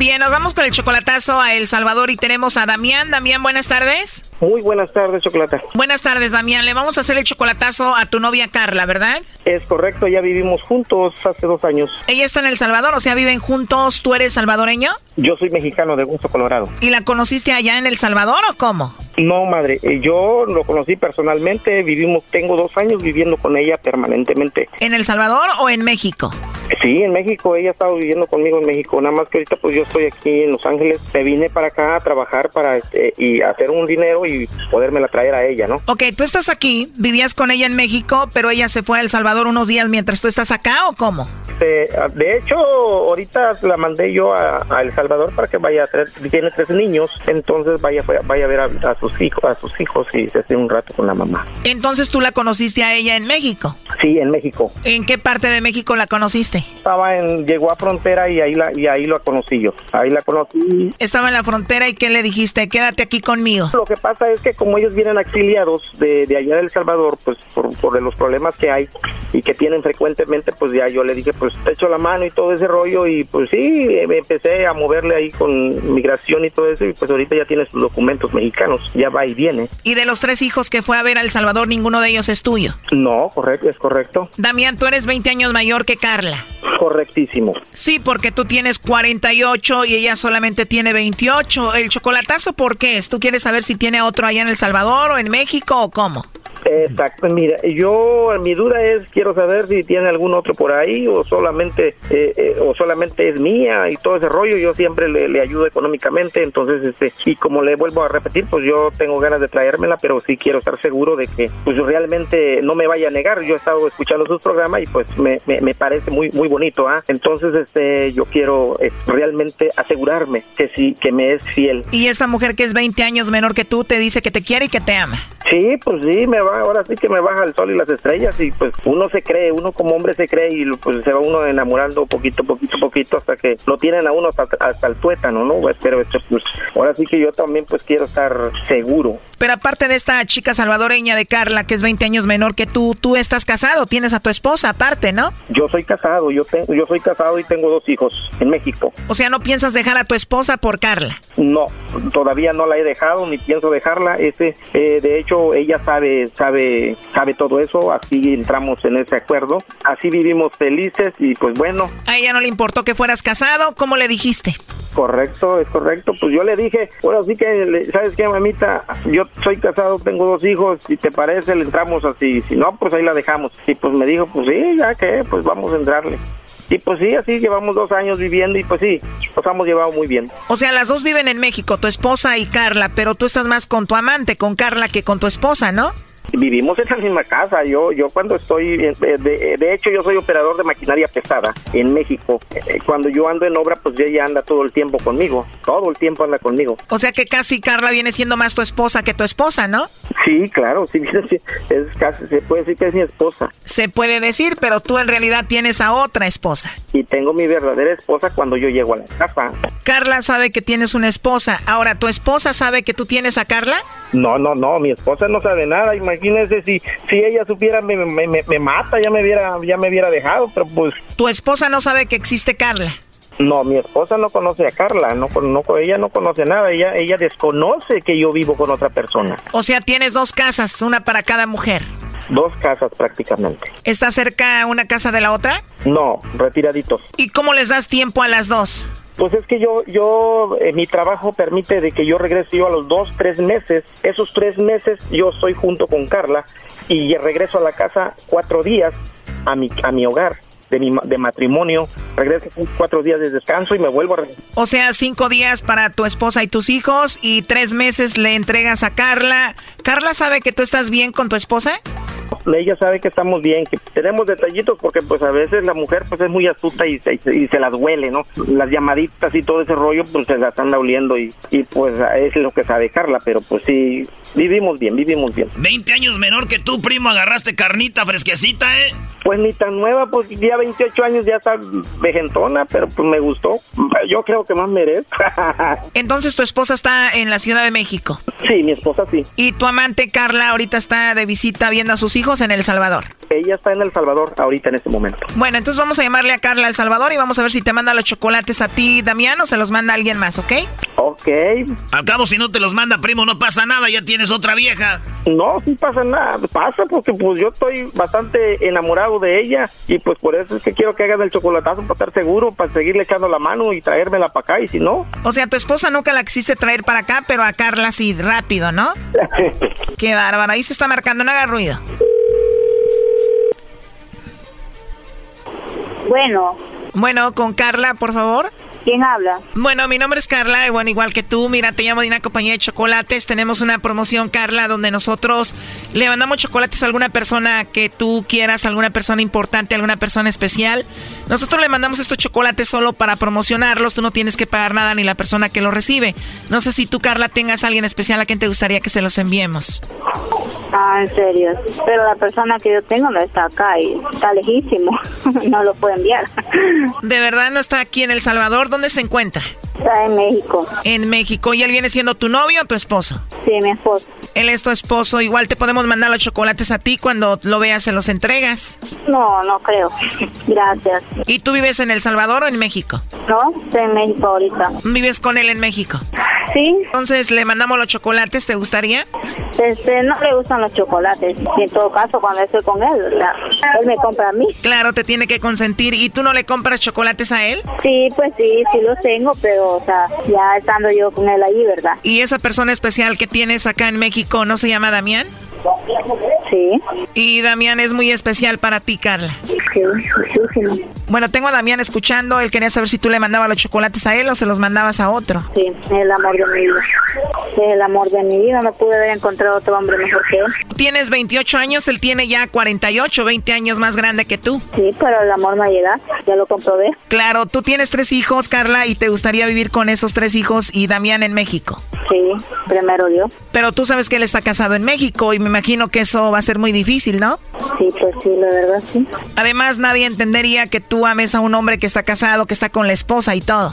Bien, nos vamos con el chocolatazo a El Salvador y tenemos a Damián. Damián, buenas tardes. Muy buenas tardes, Chocolata. Buenas tardes, Damián. Le vamos a hacer el chocolatazo a tu novia Carla, ¿verdad? Es correcto, ya vivimos juntos hace dos años. Ella está en El Salvador, o sea, viven juntos. ¿Tú eres salvadoreño? Yo soy mexicano de Gusto, Colorado. ¿Y la conociste allá en El Salvador o cómo? No, madre, eh, yo lo conocí personalmente, vivimos, tengo dos años viviendo con ella permanentemente. ¿En El Salvador o en México? Sí, en México, ella ha estado viviendo conmigo en México, nada más que ahorita pues yo estoy aquí en Los Ángeles, me vine para acá a trabajar para este, y hacer un dinero y podérmela traer a ella, ¿no? Ok, tú estás aquí, vivías con ella en México, pero ella se fue a El Salvador unos días mientras tú estás acá o cómo? De, de hecho, ahorita la mandé yo a, a, El Salvador para que vaya a traer, tiene tres niños, entonces vaya, vaya a ver a, a sus hijos, a sus hijos y se esté un rato con la mamá. Entonces tú la conociste a ella en México. Sí, en México. ¿En qué parte de México la conociste? Estaba en, llegó a frontera y ahí la, y ahí lo conocí yo. Ahí la conocí. Estaba en la frontera y ¿qué le dijiste? Quédate aquí conmigo. Lo que pasa es que como ellos vienen exiliados de, de allá de El Salvador, pues por, por los problemas que hay y que tienen frecuentemente, pues ya yo le dije, pues te echo la mano y todo ese rollo y pues sí, me empecé a moverle ahí con migración y todo eso y pues ahorita ya tiene sus documentos mexicanos, ya va y viene. ¿Y de los tres hijos que fue a ver a El Salvador, ninguno de ellos es tuyo? No, correcto, es correcto. Damián, tú eres 20 años mayor que Carla. Correctísimo. Sí, porque tú tienes 48 y ella solamente tiene 28. ¿El chocolatazo por qué es? ¿Tú quieres saber si tiene otro allá en El Salvador o en México o cómo? Exacto, mira, yo mi duda es quiero saber si tiene algún otro por ahí o solamente eh, eh, o solamente es mía y todo ese rollo. Yo siempre le, ayudo económicamente, entonces este y como le vuelvo a repetir, pues yo tengo ganas de traérmela, pero sí quiero estar seguro de que pues realmente no me vaya a negar. Yo he estado escuchando sus programas y pues me, me, me parece muy muy bonito, ¿ah? Entonces este yo quiero eh, realmente asegurarme que sí que me es fiel. Y esta mujer que es 20 años menor que tú te dice que te quiere y que te ama. Sí, pues sí, me va ahora sí que me baja el sol y las estrellas y pues uno se cree, uno como hombre se cree y pues se va uno enamorando poquito, poquito, poquito hasta que lo tienen a uno hasta, hasta el tuétano, ¿no? Pero este, pues ahora sí que yo también pues quiero estar seguro. Pero aparte de esta chica salvadoreña de Carla, que es 20 años menor que tú, tú estás casado, tienes a tu esposa aparte, ¿no? Yo soy casado, yo, tengo, yo soy casado y tengo dos hijos en México. O sea, ¿no piensas dejar a tu esposa por Carla? No, todavía no la he dejado ni pienso dejarla. Ese, eh, de hecho, ella sabe, sabe, sabe todo eso, así entramos en ese acuerdo. Así vivimos felices y pues bueno. ¿A ella no le importó que fueras casado? ¿Cómo le dijiste? Correcto, es correcto. Pues yo le dije, bueno, sí que, ¿sabes qué, mamita? Yo soy casado, tengo dos hijos, si te parece, le entramos así. Si no, pues ahí la dejamos. Y pues me dijo, pues sí, ya que, pues vamos a entrarle. Y pues sí, así llevamos dos años viviendo y pues sí, nos hemos llevado muy bien. O sea, las dos viven en México, tu esposa y Carla, pero tú estás más con tu amante, con Carla, que con tu esposa, ¿no? Vivimos en la misma casa. Yo, yo cuando estoy, eh, de, de hecho, yo soy operador de maquinaria pesada en México. Eh, Cuando yo ando en obra, pues ella anda todo el tiempo conmigo. Todo el tiempo anda conmigo. O sea que casi Carla viene siendo más tu esposa que tu esposa, ¿no? Sí, claro, sí, sí, es casi, se puede decir que es mi esposa. Se puede decir, pero tú en realidad tienes a otra esposa. Y tengo mi verdadera esposa cuando yo llego a la casa. Carla sabe que tienes una esposa. Ahora, ¿tu esposa sabe que tú tienes a Carla? No, no, no, mi esposa no sabe nada. Imagínese si, si ella supiera me, me, me, me mata, ya me hubiera, ya me hubiera dejado, pero pues Tu esposa no sabe que existe Carla. no, mi esposa no conoce a Carla, no, no, ella no conoce nada, ella, ella desconoce que yo vivo con otra persona. O sea, tienes dos casas, una para cada mujer. Dos casas prácticamente. ¿Está cerca una casa de la otra? No, retiraditos. ¿Y cómo les das tiempo a las dos? Pues es que yo, yo, eh, mi trabajo permite de que yo regrese yo a los dos, tres meses. Esos tres meses yo estoy junto con Carla y regreso a la casa cuatro días a mi, a mi hogar de mi ma- de matrimonio. Regreso cuatro días de descanso y me vuelvo a regresar. O sea, cinco días para tu esposa y tus hijos y tres meses le entregas a Carla. ¿Carla sabe que tú estás bien con tu esposa? Ella sabe que estamos bien, que tenemos detallitos porque pues a veces la mujer pues es muy astuta y se, y se las huele, ¿no? Las llamaditas y todo ese rollo pues se las anda oliendo y, y pues es lo que sabe Carla, pero pues sí, vivimos bien, vivimos bien. 20 años menor que tú, primo, agarraste carnita fresquecita, ¿eh? Pues ni tan nueva, pues ya 28 años ya está vejentona, pero pues me gustó. Yo creo que más merezco. Entonces tu esposa está en la Ciudad de México. sí, mi esposa sí. Y tu amante Carla ahorita está de visita viendo a sus hijos en El Salvador. Ella está en El Salvador ahorita en este momento. Bueno, entonces vamos a llamarle a Carla El Salvador y vamos a ver si te manda los chocolates a ti, Damián, o se los manda alguien más, ¿ok? Ok. Al cabo, si no te los manda, primo, no pasa nada, ya tienes otra vieja. No, sí pasa nada, pasa porque pues yo estoy bastante enamorado de ella y pues por eso es que quiero que hagan el chocolatazo para estar seguro, para seguirle echando la mano y traérmela para acá y si no, O sea, tu esposa nunca la quisiste traer para acá, pero a Carla sí, rápido, ¿no? Qué bárbaro, ahí se está marcando, no haga ruido. Bueno. Bueno, con Carla, por favor. ¿Quién habla? Bueno, mi nombre es Carla, y bueno, igual que tú, mira, te llamo de una compañía de chocolates. Tenemos una promoción, Carla, donde nosotros le mandamos chocolates a alguna persona que tú quieras, alguna persona importante, alguna persona especial. Nosotros le mandamos estos chocolates solo para promocionarlos, tú no tienes que pagar nada ni la persona que los recibe. No sé si tú, Carla, tengas a alguien especial a quien te gustaría que se los enviemos. Ah, en serio. Pero la persona que yo tengo no está acá y está lejísimo. no lo puedo enviar. ¿De verdad no está aquí en El Salvador? ¿Dónde se encuentra? Está en México. En México. ¿Y él viene siendo tu novio o tu esposo? Sí, mi esposo. Él es tu esposo. Igual te podemos mandar los chocolates a ti cuando lo veas, se los entregas. No, no creo. Gracias. ¿Y tú vives en El Salvador o en México? No, estoy en México ahorita. ¿Vives con él en México? Sí. Entonces, ¿le mandamos los chocolates? ¿Te gustaría? Este, no le gustan los chocolates. Y en todo caso, cuando estoy con él, la- él me compra a mí. Claro, te tiene que consentir. ¿Y tú no le compras chocolates a él? Sí, pues sí, sí los tengo, pero, o sea, ya estando yo con él ahí, ¿verdad? ¿Y esa persona especial que tienes acá en México no se llama Damián? Sí. Y Damián es muy especial para ti, Carla. Sí, muchísimo. Bueno, tengo a Damián escuchando. Él quería saber si tú le mandabas los chocolates a él o se los mandabas a otro. Sí, el amor de mi vida. El amor de mi vida. No pude haber encontrado otro hombre mejor que él. Tienes 28 años, él tiene ya 48, 20 años más grande que tú. Sí, pero el amor no llega. Ya lo comprobé. Claro, tú tienes tres hijos, Carla, y te gustaría vivir con esos tres hijos y Damián en México. Sí, primero Dios. Pero tú sabes que él está casado en México y me imagino que eso va a ser muy difícil, ¿no? Sí, pues sí, la verdad sí. Además, nadie entendería que tú ames a un hombre que está casado, que está con la esposa y todo.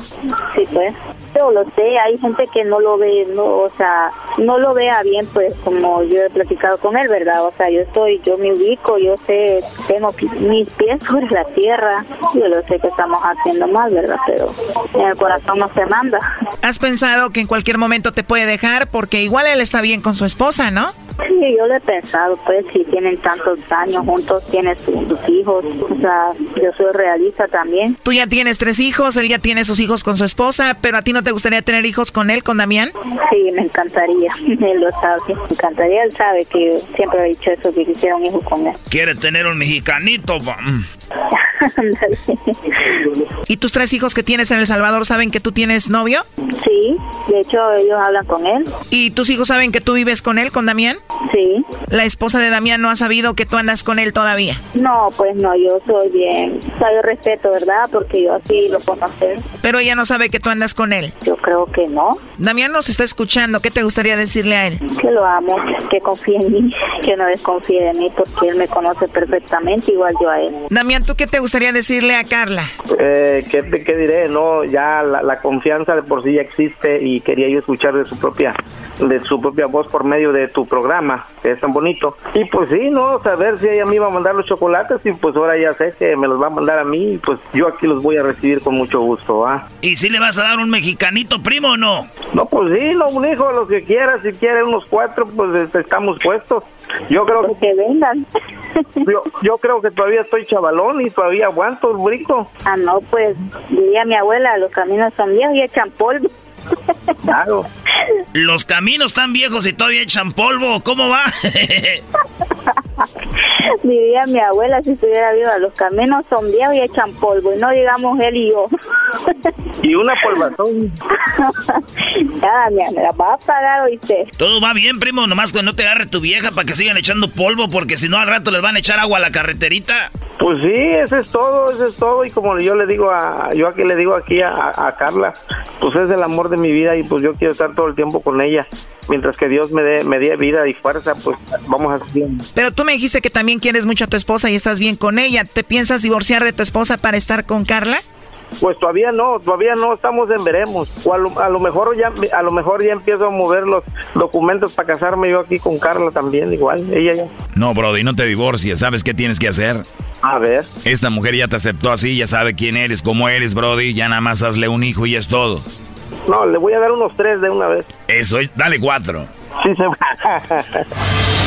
Sí, pues. Yo lo sé, hay gente que no lo ve, no, o sea, no lo vea bien, pues como yo he platicado con él, ¿verdad? O sea, yo estoy, yo me ubico, yo sé, tengo mis pies sobre la tierra, yo lo sé que estamos haciendo mal, ¿verdad? Pero en el corazón no se manda. ¿Has pensado que en cualquier momento te puede dejar porque igual él está bien con su esposa, ¿no? Sí, yo lo he pensado, pues, si tienen tantos años juntos, tienes sus hijos, o sea, yo soy realista también. Tú ya tienes tres hijos, él ya tiene sus hijos con su esposa, pero a ti no te gustaría tener hijos con él, con Damián? Sí, me encantaría, él lo sabe, me encantaría, él sabe que siempre he dicho eso, que quisiera un hijo con él. Quiere tener un mexicanito. Mm. ¿Y tus tres hijos que tienes en El Salvador saben que tú tienes novio? Sí, de hecho ellos hablan con él. ¿Y tus hijos saben que tú vives con él, con Damián? Sí. ¿La esposa de Damián no ha sabido que tú andas con él todavía? No, pues no, yo soy bien, o sea, yo respeto, ¿verdad? Porque yo así lo conocí. Pero ella no sabe que tú andas con él. Yo creo que no. Damián nos está escuchando, ¿qué te gustaría decirle a él? Que lo amo, que confíe en mí, que no desconfíe de mí porque él me conoce perfectamente, igual yo a él. Damián, ¿tú qué te gustaría decirle a Carla? Eh, ¿qué, ¿Qué diré? No, ya la, la confianza de por sí ya existe y quería yo escuchar de su propia de su propia voz por medio de tu programa, que es tan bonito. Y pues sí, no, saber si ella me iba a mandar los chocolates y pues ahora ya sé que me los va a mandar a mí y pues yo aquí los voy a recibir con mucho gusto, ¿ah? ¿Y si le vas a dar un mexicanito primo o no? No, pues sí, no, un hijo, los que quieras, si quieren unos cuatro, pues este, estamos puestos. Yo creo que, vengan. Yo, yo creo que todavía estoy chavalón y todavía aguanto el brico. Ah, no, pues diría mi abuela, los caminos son viejos y echan polvo. Claro. Los caminos están viejos y todavía echan polvo. ¿Cómo va? Diría mi abuela si estuviera viva, los caminos son viejos y echan polvo, y no digamos él y yo. y una polvazón. ya, me la va a pagar, oíste. Todo va bien, primo, nomás que no te agarre tu vieja para que sigan echando polvo, porque si no al rato les van a echar agua a la carreterita. Pues sí, eso es todo, eso es todo, y como yo le digo a, yo aquí le digo aquí a, a Carla, pues es el amor de mi vida y pues yo quiero estar todo el tiempo con ella mientras que Dios me dé me dé vida y fuerza, pues vamos a seguir. Pero tú me dijiste que también quieres mucho a tu esposa y estás bien con ella. ¿Te piensas divorciar de tu esposa para estar con Carla? Pues todavía no, todavía no estamos en veremos. O a lo, mejor ya a lo mejor ya empiezo a mover los documentos para casarme yo aquí con Carla también, igual, ella ya. No, Brody, no te divorcies, ¿sabes qué tienes que hacer? A ver. Esta mujer ya te aceptó así, ya sabe quién eres, cómo eres, Brody, ya nada más hazle un hijo y es todo. No, le voy a dar unos tres de una vez. Eso, dale cuatro. Sí, se va.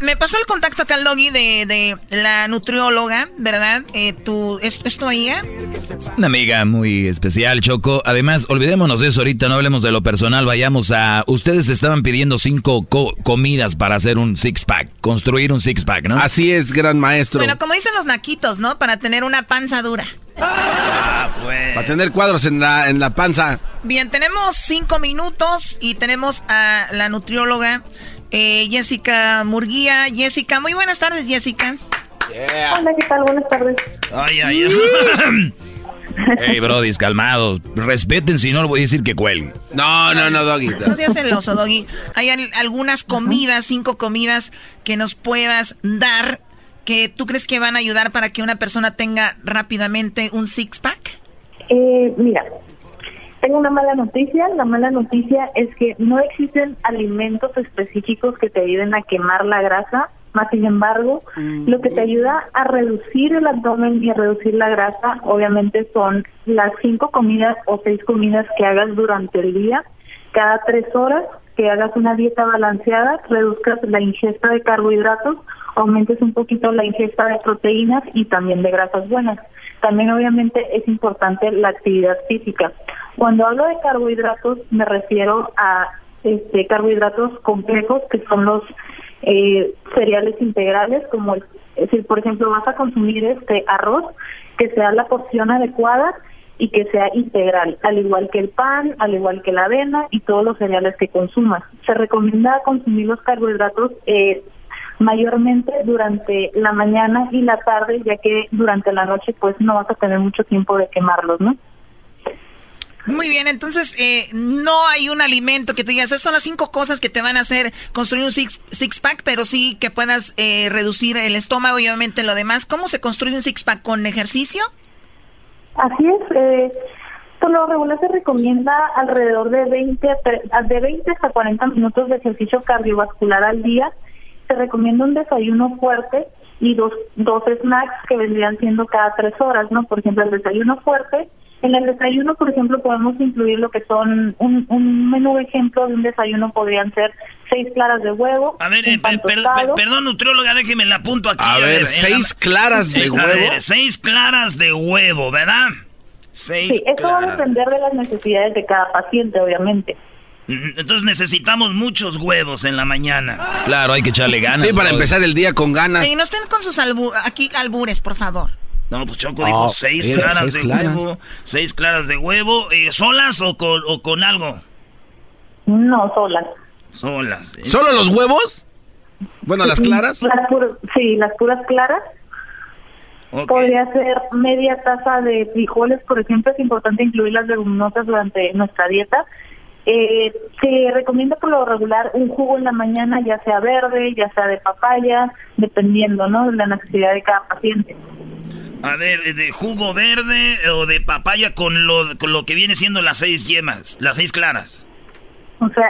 me pasó el contacto acá al doggy de, la nutrióloga, ¿verdad? Eh, tu, ¿es, tu amiga? Una amiga muy especial, Choco. Además, olvidémonos de eso ahorita, no hablemos de lo personal, vayamos a... Ustedes estaban pidiendo cinco comidas para hacer un six-pack, construir un six-pack, ¿no? Así es, gran maestro. Bueno, como dicen los naquitos, ¿no? Para tener una panza dura. Ah, pues. Para tener cuadros en la, en la panza. Bien, tenemos cinco minutos y tenemos a la nutrióloga eh, Jessica Murguía. Jessica, muy buenas tardes, Jessica. Hola, ¿qué tal? Buenas tardes. Ay, ay, ay. Hey, brodis, calmados. Respeten, si no, le voy a decir que cuelgue. No, no, no, Doggy. No seas celoso, Doggy. Hay algunas comidas, cinco comidas que nos puedas dar que tú crees que van a ayudar para que una persona tenga rápidamente un six-pack. Eh, mira, tengo una mala noticia. La mala noticia es que no existen alimentos específicos que te ayuden a quemar la grasa. Más sin embargo, lo que te ayuda a reducir el abdomen y a reducir la grasa, obviamente, son las cinco comidas o seis comidas que hagas durante el día, cada tres horas, que hagas una dieta balanceada, reduzcas la ingesta de carbohidratos, aumentes un poquito la ingesta de proteínas y también de grasas buenas. También obviamente es importante la actividad física. Cuando hablo de carbohidratos me refiero a este carbohidratos complejos que son los eh, cereales integrales como es decir, por ejemplo, vas a consumir este arroz que sea la porción adecuada y que sea integral, al igual que el pan, al igual que la avena y todos los cereales que consumas. Se recomienda consumir los carbohidratos eh, mayormente durante la mañana y la tarde, ya que durante la noche pues no vas a tener mucho tiempo de quemarlos, ¿no? Muy bien, entonces eh, no hay un alimento que te digas, esas son las cinco cosas que te van a hacer construir un six, six pack, pero sí que puedas eh, reducir el estómago y obviamente lo demás. ¿Cómo se construye un six pack con ejercicio? Así es, eh, por lo regular se recomienda alrededor de 20, de 20 hasta 40 minutos de ejercicio cardiovascular al día se recomienda un desayuno fuerte y dos, dos snacks que vendrían siendo cada tres horas, ¿no? Por ejemplo, el desayuno fuerte. En el desayuno, por ejemplo, podemos incluir lo que son un, un menú ejemplo de un desayuno podrían ser seis claras de huevo. A ver, eh, pan per- per- perdón, nutrióloga, déjeme la apunto aquí. A ver, en ¿seis la- claras de Sí, a huevo? ver, seis claras de huevo, ¿verdad? Seis Sí, eso va a claras. depender de las necesidades de cada paciente, obviamente. Mm, Entonces necesitamos muchos huevos en la mañana. Claro, hay que echarle ganas. Sí, para empezar el día con ganas. Oye, no estén con sus albu aquí albures, por favor. No, pues Choco Oh, dijo seis eh, claras seis de claras. huevo. Seis claras de huevo. eh, ¿Solas o con, o con algo? No, solas. Solas. eh. ¿Solo los huevos? Bueno, las claras. Las pur- sí, las puras claras. Podría ser media taza de frijoles, por ejemplo, es importante incluir las leguminosas durante nuestra dieta. Eh, se recomienda por lo regular un jugo en la mañana, ya sea verde, ya sea de papaya, dependiendo, ¿no? De la necesidad de cada paciente. A ver, eh, de jugo verde o de papaya con lo, con lo que viene siendo las seis yemas, las seis claras. O sea,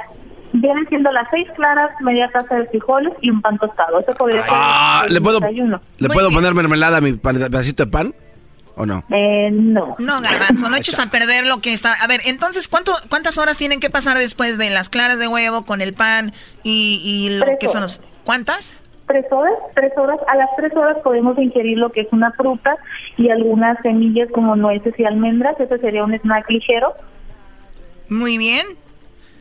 vienen siendo las seis claras, media taza de frijoles y un pan tostado. Eso podría Ah, ser ¿le el puedo, desayuno. ¿le puedo poner mermelada a mi pedacito de pan? ¿O no? Eh, no. No, garbanzo, no eches a perder lo que está. A ver, entonces, ¿cuánto, ¿cuántas horas tienen que pasar después de las claras de huevo con el pan y, y lo Tres que son los. ¿Cuántas? Tres horas, tres horas. A las tres horas podemos ingerir lo que es una fruta y algunas semillas como nueces y almendras. Ese sería un snack ligero. Muy bien.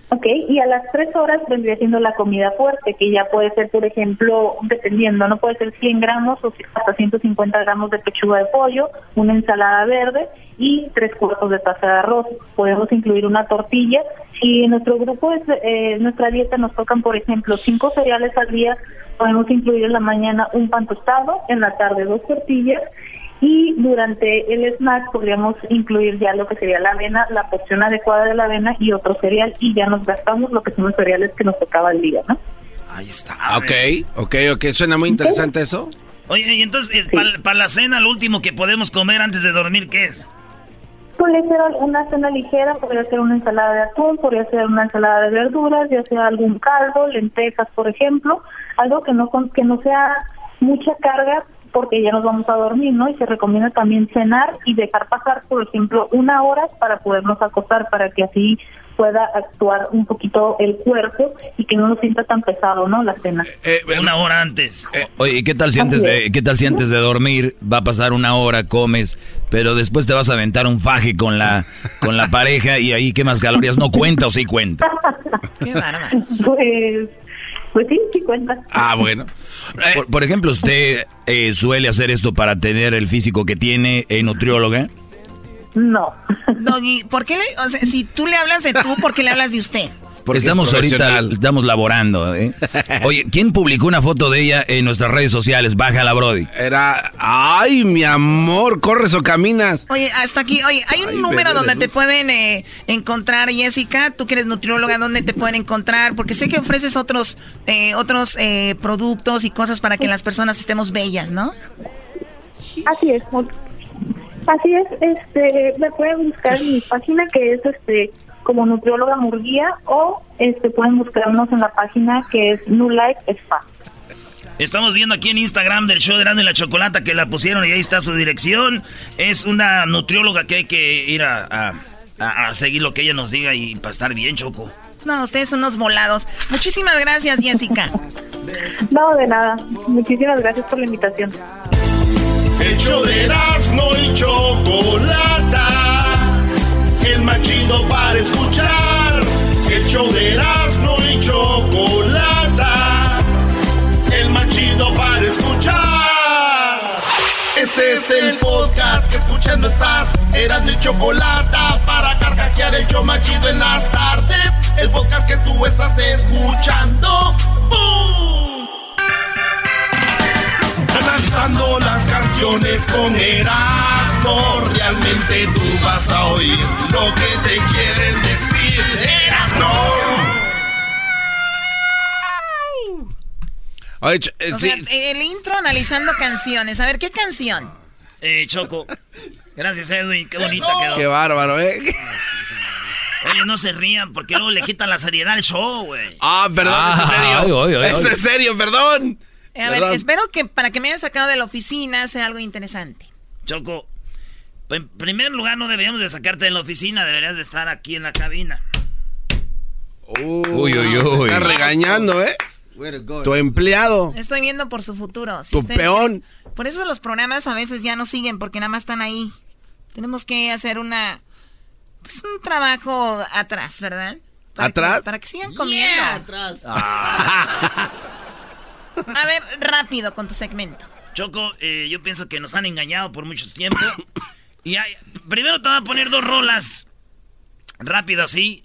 Ok, y a las tres horas vendría siendo la comida fuerte, que ya puede ser, por ejemplo, dependiendo, no puede ser 100 gramos o hasta 150 gramos de pechuga de pollo, una ensalada verde y tres cuartos de taza de arroz. Podemos incluir una tortilla. Si en nuestro grupo, es, eh, nuestra dieta nos tocan, por ejemplo, cinco cereales al día, podemos incluir en la mañana un pan tostado, en la tarde dos tortillas y durante el snack podríamos incluir ya lo que sería la avena, la porción adecuada de la avena y otro cereal y ya nos gastamos lo que son los cereales que nos tocaba el día, ¿no? Ahí está. Ok, ok, ok. Suena muy interesante eso. Oye, y entonces, para la cena, lo último que podemos comer antes de dormir, ¿qué es? Puede ser una cena ligera, podría ser una ensalada de atún, podría ser una ensalada de verduras, ya sea algún caldo, lentejas, por ejemplo, algo que no que no sea mucha carga porque ya nos vamos a dormir, ¿no? Y se recomienda también cenar y dejar pasar, por ejemplo, una hora para podernos acostar, para que así pueda actuar un poquito el cuerpo y que no nos sienta tan pesado, ¿no? La cena. Una hora antes. Oye, ¿y qué tal si antes de, qué tal si antes de dormir va a pasar una hora, comes, pero después te vas a aventar un faje con la, con la pareja y ahí quemas calorías? ¿No cuenta o sí cuenta? Qué bárbaro. Pues, pues sí, sí cuenta. Ah, bueno. Por, por ejemplo, ¿usted eh, suele hacer esto para tener el físico que tiene, eh, nutrióloga? No. Doggy, ¿por qué le, o sea, si tú le hablas de tú, ¿por qué le hablas de usted? Porque estamos ahorita, estamos laborando, ¿eh? Oye, ¿quién publicó una foto de ella en nuestras redes sociales? Bájala, Brody. Era, ay, mi amor, corres o caminas. Oye, hasta aquí, oye, hay un Ay, número donde te pueden eh, encontrar, Jessica, tú que eres nutrióloga, ¿dónde te pueden encontrar? Porque sé que ofreces otros, eh, otros eh, productos y cosas para que las personas estemos bellas, ¿no? Así es. Así es, este, me pueden buscar en mi página que es este como nutrióloga Murguía o este pueden buscarnos en la página que es New Life Spa. Estamos viendo aquí en Instagram del show de Grande la Chocolata que la pusieron y ahí está su dirección. Es una nutrióloga que hay que ir a, a- a- a seguir lo que ella nos diga y para estar bien, Choco. No, ustedes son unos volados. Muchísimas gracias, Jessica. No, de nada. Muchísimas gracias por la invitación. Show de Erasmo y Chocolata. El más chido para escuchar. Show de Erasmo y Chocolata. El más chido para escuchar. Este es el podcast que escuchando estás. Erasmo y Chocolata para carcajear el show más chido en las tardes. El podcast que tú estás escuchando. ¡Bum! Analizando las canciones con Erasmo, realmente tú vas a oír lo que te quieren decir. Erasmo. Oye, eh, O sí, sea, el intro analizando canciones. A ver, ¿qué canción? Eh, Choco. Gracias, Edwin. Qué bonita quedó. qué bárbaro, ¿eh? Oye, no se rían porque luego le quitan la seriedad al show, güey. Ah, perdón, es en serio. Ay, ay, ay, es serio, perdón. Eh, a ver, espero que para que me hayan sacado de la oficina sea algo interesante. Choco, en primer lugar no deberíamos de sacarte de la oficina, deberías de estar aquí en la cabina. uy, uy, uy. Está regañando, ¿eh? Tu empleado. Estoy viendo por su futuro. tu peón. Por eso los programas a veces ya no siguen porque nada más están ahí. Tenemos que hacer una pues un trabajo atrás, ¿verdad? ¿Atrás? para que sigan comiendo. atrás. Ah. A ver, rápido con tu segmento. Choco, eh, yo pienso que nos han engañado por mucho tiempo. y primero te voy a poner dos rolas. Rápido así.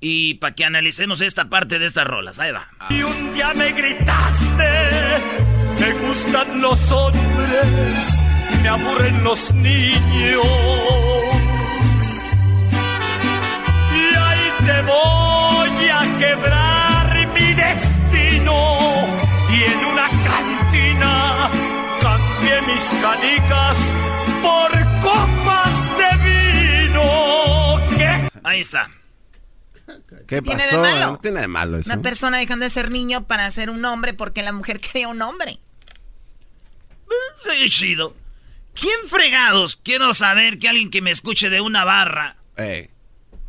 Y para que analicemos esta parte de estas rolas. Ahí va. Y un día me gritaste. Me gustan los hombres. Me aburren los niños. Y ahí te voy a quebrar. Y en una cantina cambié mis canicas por copas de vino. ¿Qué? Ahí está. ¿Qué pasó? No tiene de malo eso. Una persona dejando de ser niño para ser un hombre porque la mujer quería un hombre. Sí, chido. ¿Quién fregados quiero saber que alguien que me escuche de una barra eh.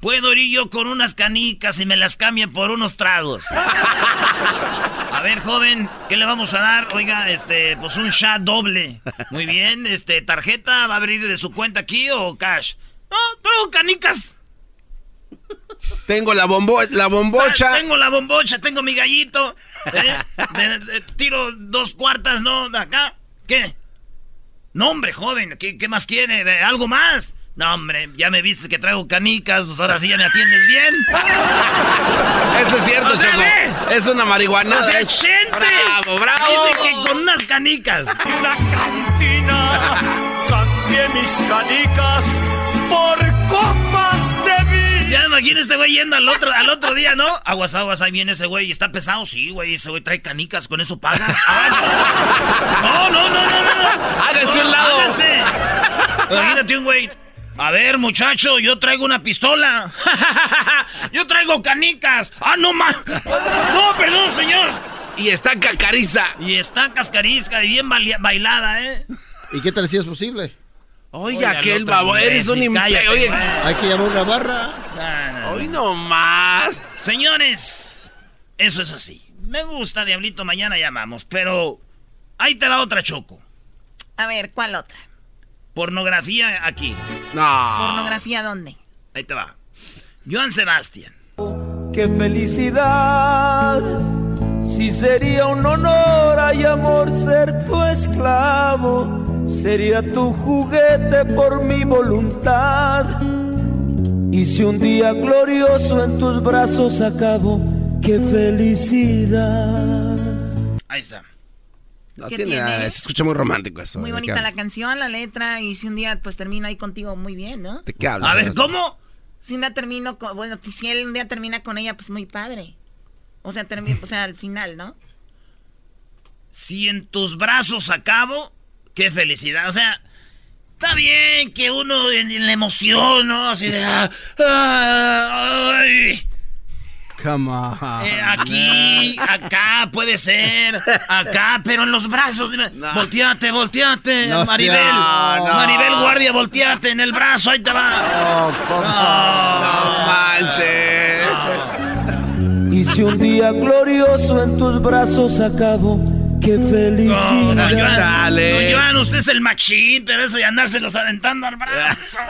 Puedo ir yo con unas canicas y me las cambie por unos tragos? A ver, joven, ¿qué le vamos a dar? Oiga, este, pues un chat doble. Muy bien, este, ¿tarjeta va a abrir de su cuenta aquí o cash? No, traigo canicas. Tengo la, bombo la bombocha. Ah, tengo la bombocha, tengo mi gallito. ¿eh? tiro dos cuartas, ¿no? Acá. ¿Qué? No, hombre, joven, ¿qué, qué más quiere? ¿Algo más? No, hombre, ya me viste que traigo canicas, pues ahora sí ya me atiendes bien. Eso es cierto, Choco. Es una marihuana. O sea, Bravo, bravo. Dice que con unas canicas. Una cantina. Cambié mis canicas por copas de vino. Ya me imagino este güey yendo al otro, al otro día, ¿no? Aguas, aguas, ahí viene ese güey y está pesado. Sí, güey, ese güey trae canicas, con eso paga. no, no, no, no, no. Háganse un lado. Háganse. Imagínate un güey. A ver, muchacho, yo traigo una pistola. yo traigo canicas. Ah, no más. No, perdón, señor. Y está cacariza. Y está cascarizca y bien bailada, ¿eh? ¿Y qué tal si es posible? Oye, aquel babo, eres un imbécil. Oye, hay que llamar una barra. Hoy no más. Señores, eso es así. Me gusta, Diablito, mañana llamamos, pero ahí te va otra choco. A ver, ¿cuál otra? Pornografía aquí. No. ¿Pornografía dónde? Ahí te va. Joan Sebastián. ¡Qué felicidad! Si sería un honor y amor ser tu esclavo, sería tu juguete por mi voluntad. Y si un día glorioso en tus brazos acabo, qué felicidad. Ahí está. No tiene, se escucha muy romántico eso. Muy bonita la canción, la letra, y si un día pues termina ahí contigo, muy bien, ¿no? ¿De qué hablas? A ver, ¿cómo? Si un día termino con, bueno, si él un día termina con ella, pues muy padre. O sea, termina, o sea, al final, ¿no? Si en tus brazos acabo, qué felicidad. O sea, está bien que uno en, la emoción, ¿no? Así de... Ah, ah, ay, Come on. Eh, aquí, acá puede ser, acá, pero en los brazos. No. Volteate, volteate, No Maribel. sea- no. Maribel Guardia, volteate en el brazo, ahí te va. No manches. Y si un día glorioso en tus brazos acabo, qué No, felicidad. don Joan, don Joan, usted es el machín, pero eso de andárselos aventando al brazo.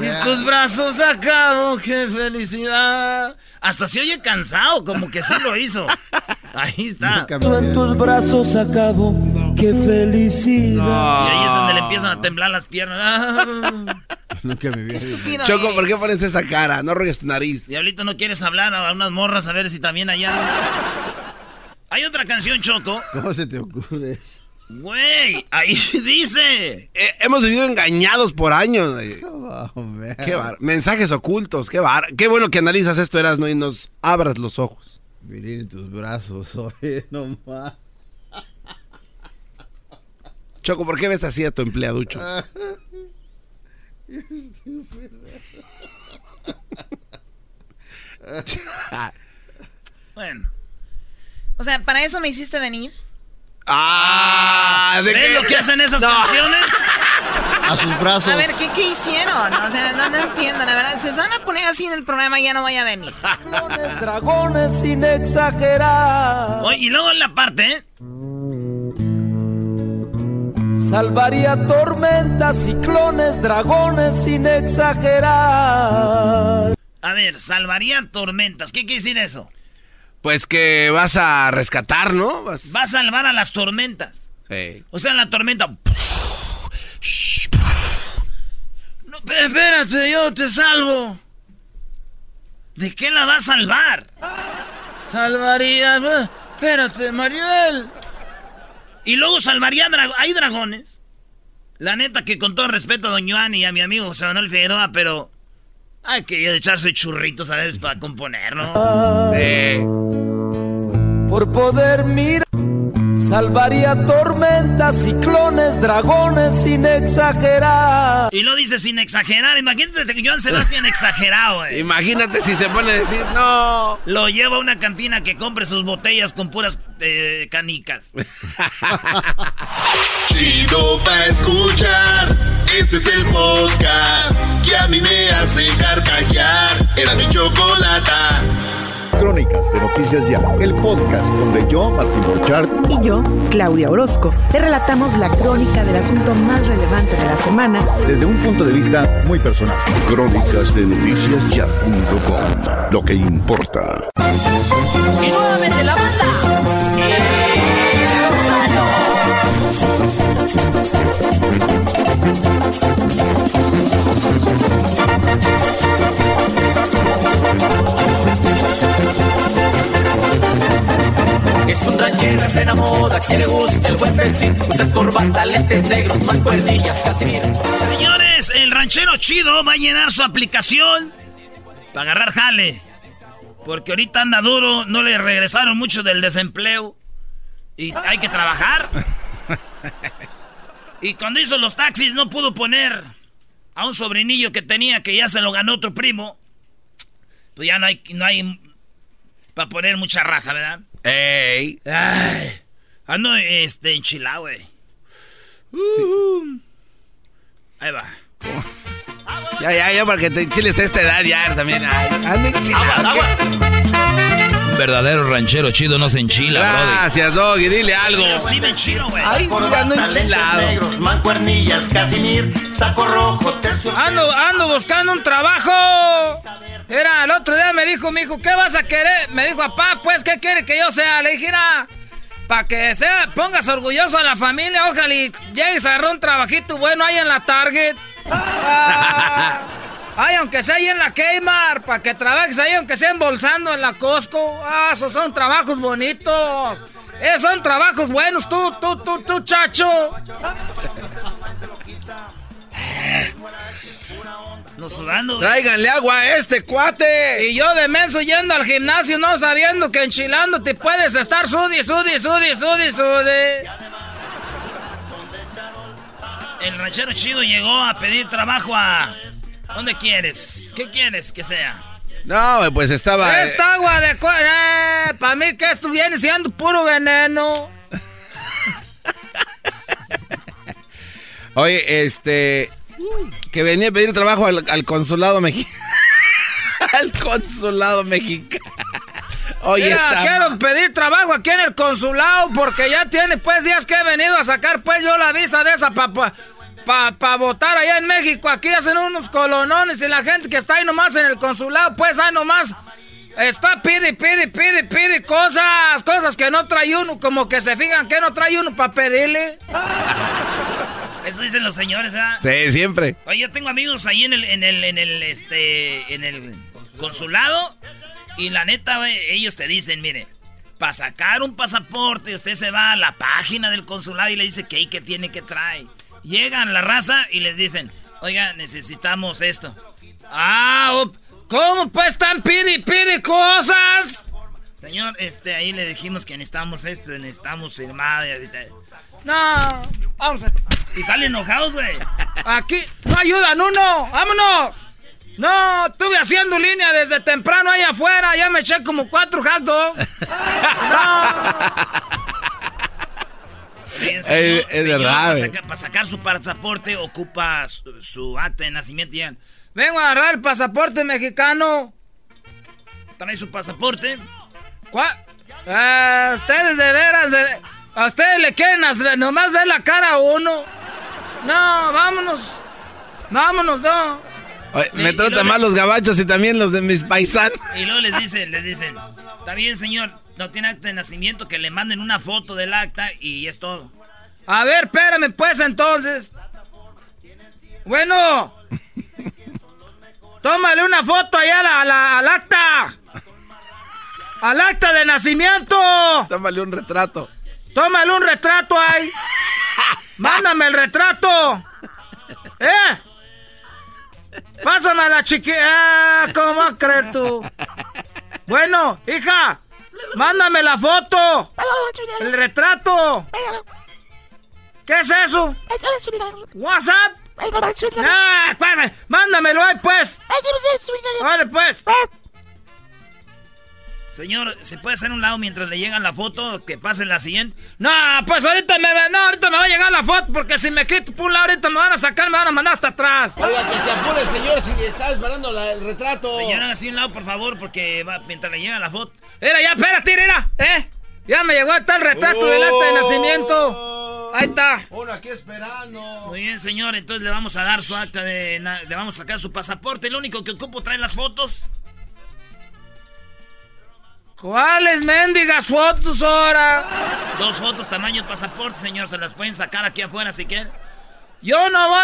Mis tus brazos acabo, qué felicidad. Hasta se oye cansado, como que sí lo hizo. Ahí está. En tus brazos acabo, qué felicidad. Y ahí es donde le empiezan a temblar las piernas. Ah. Nunca me vi. Choco, ¿por qué pones esa cara? No ruegues tu nariz. Diablito, ¿no quieres hablar a unas morras a ver si también allá? Hay otra canción, Choco. ¿Cómo se te ocurre eso? Güey, ahí dice. Eh, hemos vivido engañados por años. Qué bar- Mensajes ocultos, qué bar... Qué bueno que analizas esto, Erasno, y nos abras los ojos. Venir en tus brazos, oye, no más. Choco, ¿por qué ves así a tu empleaducho? Bueno. O sea, ¿para eso me hiciste venir? Ah, ¿de ¿Ves qué? lo que hacen esas No. canciones? A sus brazos. A ver, ¿qué, qué hicieron? O sea, no, no entiendo, la verdad. Se van a poner así en el programa, ya no vaya a venir. Dragones sin exagerar. Oye, y luego en la parte, ¿eh? Salvaría tormentas, ciclones, dragones sin exagerar. A ver, salvaría tormentas. ¿Qué quiere decir eso? Pues que vas a rescatar, ¿no? Vas... Va a salvar a las tormentas. Sí. O sea, la tormenta. No, pe- espérate, yo te salvo. ¿De qué la va a salvar? Salvaría. Espérate, Mariel. Y luego salvaría dra- Hay dragones. La neta que con todo respeto a Don Juan y a mi amigo José Manuel Figueroa, pero. Hay que echarse churritos a veces para componer, ¿no? Por poder mirar. Salvaría tormentas, ciclones, dragones sin exagerar. Y lo dice sin exagerar. Imagínate que Joan Sebastián exagerado, güey. Imagínate si se pone a decir, no. Lo lleva a una cantina que compre sus botellas con puras eh, canicas. Chido pa' escuchar. Este es el podcast que a mí me hace carcajear. Era mi chocolata. Crónicas de Noticias Ya, el podcast donde yo, Martín Borchardt, Y yo, Claudia Orozco, te relatamos la crónica del asunto más relevante de la semana desde un punto de vista muy personal. Crónicas de Noticias Ya.com, lo que importa. Y nuevamente la banda. Es un ranchero en plena moda, que le gusta el buen vestir, usa corbata, lentes negros, mancuernillas, casimir. Señores, el ranchero chido va a llenar su aplicación para agarrar jale. Porque ahorita anda duro, no le regresaron mucho del desempleo. Y hay que trabajar. Y cuando hizo los taxis no pudo poner a un sobrinillo que tenía que ya se lo ganó otro primo. Pues ya no hay, no hay para poner mucha raza, ¿verdad? ¡Ey! Ay, ando este, enchilado, güey. Uh. Ahí va. Ya, ya, ya, porque te enchiles a esta edad ya también. Ay, anda enchilado. Un verdadero ranchero chido no se enchila, brother. Gracias, Doggy, dile algo. Pero sí me enchilo, güey. Ay, sí, ando enchilado. mancuernillas, casimir, saco rojo, tercio. Ando, ando buscando un trabajo. Era, el otro día me dijo mi hijo, ¿qué vas a querer? Me dijo, papá, pues, ¿qué quiere que yo sea? Le dije, para que sea, pongas orgulloso a la familia, ojalá y llegues a agarrar un trabajito bueno ahí en la Target. Ah, ay, aunque sea ahí en la Kmart, para que trabajes ahí, aunque sea embolsando en la Costco. Ah, esos son trabajos bonitos. Esos son trabajos buenos, tú, tú, tú, tú, chacho. No sudando, güey. Tráiganle agua a este cuate. Y yo de menso yendo al gimnasio no sabiendo que enchilándote puedes estar sudi, sudi, sudi, sudi, sudi. El ranchero chido llegó a pedir trabajo a... ¿Dónde quieres? ¿Qué quieres que sea? No, pues estaba. eh, Esta agua de... Eh, para mí que esto viene siendo puro veneno. Oye, este. Que venía a pedir trabajo al, al consulado mexicano. al consulado mexicano. Oye, Mira, quiero pedir trabajo aquí en el consulado porque ya tiene pues días que he venido a sacar pues yo la visa de esa para pa, pa, pa votar allá en México. Aquí hacen unos colonones y la gente que está ahí nomás en el consulado pues ahí nomás está pide, pide, pide, pide cosas, cosas que no trae uno, como que se fijan que no trae uno para pedirle. Eso dicen los señores, ¿verdad? Sí, siempre. Oye, yo tengo amigos ahí en el, en el, en el, este, en el consulado. Y la neta, ellos te dicen, mire, para sacar un pasaporte, usted se va a la página del consulado y le dice que hay que tiene que traer. Llegan la raza y les dicen, oiga, necesitamos esto. Ah, ¿cómo pues están pide y pide cosas? Señor, este, ahí le dijimos que necesitamos esto, necesitamos firmada. No, vamos a... Y salen enojados, güey. Aquí no ayudan uno, vámonos. No, estuve haciendo línea desde temprano ahí afuera. Ya me eché como cuatro hot dogs. Eh, es señor, verdad, Para, güey. saca- para sacar su pasaporte ocupa su, su acta de nacimiento ya. Vengo a agarrar el pasaporte mexicano. Trae su pasaporte. ¿Cuál? Ah, ustedes de veras, de- a ustedes le quieren hacer- nomás ver la cara a uno. No, vámonos. Vámonos, no. Oye, Y- me y tratan luego- mal los gabachos y también los de mis paisanos. Y luego les dicen, les dicen, está bien señor, no tiene acta de nacimiento, que le manden una foto del acta y es todo. A ver, espérame pues entonces. Bueno. Tómale una foto allá a la- a la- al acta. Al acta de nacimiento. Tómale un retrato. Tómale un retrato ahí. Mándame el retrato. ¿Eh? Pásame a la chiquilla. Ah, ¿Cómo vas a creer tú? Bueno, hija, mándame la foto. El retrato. ¿Qué es eso? ¿WhatsApp? Ah, mándamelo ahí, pues. Vale, pues. Señor, ¿se puede hacer un lado mientras le llega la foto? Que pase la siguiente. No, pues ahorita me, no, ahorita me va a llegar la foto porque si me quito por un lado ahorita me van a sacar, me van a mandar hasta atrás. Oiga, que se apure, señor, si está esperando la- el retrato. Señor, haga así un lado, por favor, porque va, mientras le llega la foto. Mira, ya, espérate, mira, ¿eh? Ya me llegó hasta el retrato del acta de nacimiento. Ahí está. Uno aquí esperando. Muy bien, señor, entonces le vamos a dar su acta de... Le vamos a sacar su pasaporte. Lo único que ocupo trae las fotos. ¿Cuáles mendigas fotos ahora? Dos fotos tamaño pasaporte, señor. Se las pueden sacar aquí afuera si quieren. Yo no voy.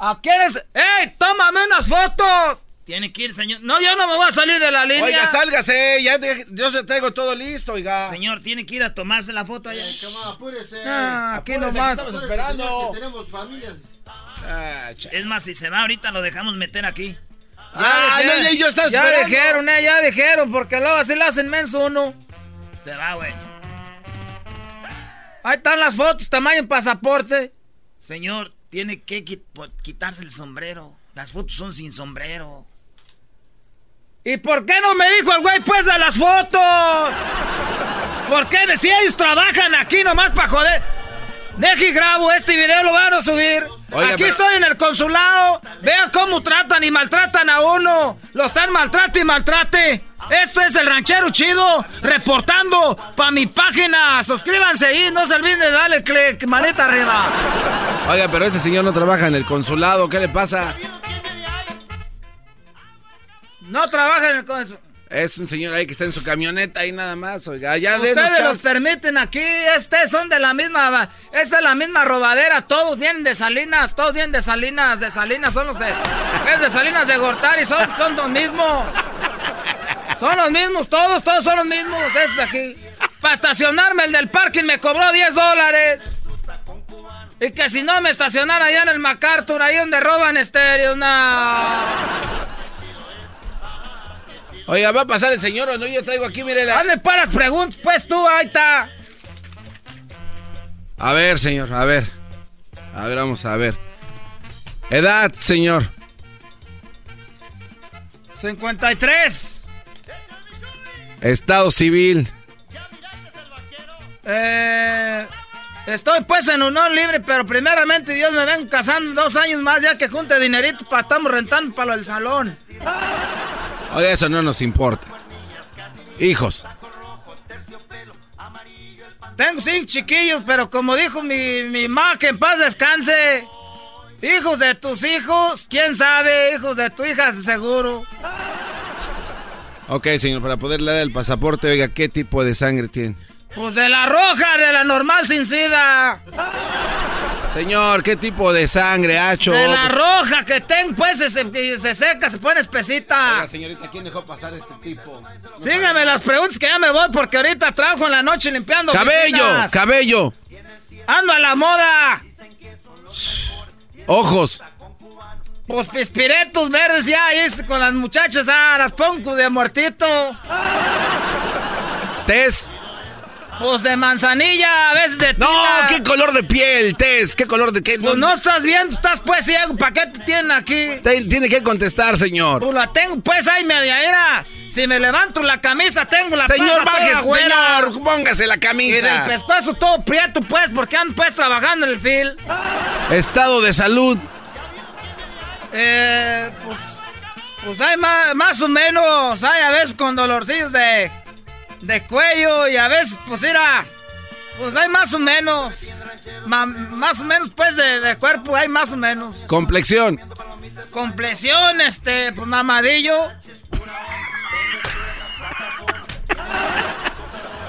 ¿A quieres? ¡Ey, tómame unas fotos! Tiene que ir, señor. No, yo no me voy a salir de la línea. Oiga, sálgase, ya de- yo se traigo todo listo, oiga. Señor, tiene que ir a tomarse la foto allá. apúrese. Ah, aquí Apúrese, nomás. Estamos esperando. tenemos familias. Ah, Es más, si se va ahorita lo dejamos meter aquí. Ah, no, ya- yo estaba Ya esperando. dijeron, eh, ya dijeron, porque luego así le hacen menso uno. Se va, güey. Ahí están las fotos, tamaño pasaporte. Señor, tiene que po- quitarse el sombrero. Las fotos son sin sombrero. ¿Y por qué no me dijo el güey pues de las fotos? ¿Por qué? Si ellos trabajan aquí nomás para joder. Deje y grabo este video, lo van a subir. Oiga, aquí pero- estoy en el consulado. Vean cómo tratan y maltratan a uno. Lo están maltrate y maltrate. Esto es el ranchero chido reportando para mi página. Suscríbanse ahí, no se olviden de darle click, manita arriba. Oiga, pero ese señor no trabaja en el consulado. ¿Qué le pasa? No trabajan en el consulado. Es un señor ahí que está en su camioneta ahí nada más. Oiga, ya de Ustedes los permiten aquí, este son de la misma, esta es la misma robadera, todos vienen de Salinas, todos vienen de Salinas, de Salinas, son los de, es de Salinas de Gortari, son, son los mismos. Son los mismos, todos, todos son los mismos, esos aquí. Para estacionarme el del parking me cobró 10 dólares. Y que si no me estacionara allá en el MacArthur, ahí donde roban estéreos, no. Oiga, ¿va a pasar el señor o no? Yo traigo aquí, mire. la- ¿Dónde paras preguntas? Pues tú, ahí está. A ver, señor, a ver. A ver, vamos a ver. Edad, señor. 53. Estado civil. Eh, estoy pues en unión libre, pero primeramente Dios me ven casando dos años más ya que junte dinerito para estamos rentando para lo del salón. Oiga, eso no nos importa. Hijos. Tengo cinco chiquillos, pero como dijo mi, mi ma, que en paz descanse. Hijos de tus hijos, quién sabe, hijos de tu hija, seguro. Ok, señor, para poderle dar el pasaporte, oiga, ¿qué tipo de sangre tiene? Pues de la roja, de la normal sin sida. Señor, ¿qué tipo de sangre ha hecho? De la roja que tengo, pues se, se- se seca, se pone espesita. Oiga, señorita, ¿quién dejó pasar este tipo? Sígueme las preguntas que ya me voy porque ahorita trabajo en la noche limpiando Cabello, oficinas. cabello, Ando a la moda. ojos, Pues pispiretos verdes ya ahí con las muchachas, ah, las pongo de muertito. tez, Pues de manzanilla, a veces de No, ¿qué color de piel, Tess? ¿Qué color de qué? Pues no estás viendo, estás pues ciego. ¿Para qué te tienen aquí? tiene que contestar, señor. Pues la tengo, pues ahí media era. Si me levanto la camisa, tengo la Señor, baje, señor, póngase la camisa. Y del pescuezo todo prieto, pues, porque ando pues trabajando en el fil. Estado de salud. Eh, pues, pues hay más, más o menos, hay a veces con dolorcillos de de cuello y a veces, pues mira, pues hay más o menos. más o menos, pues, de, cuerpo hay más o menos. Complexión. Complexión, este, pues mamadillo.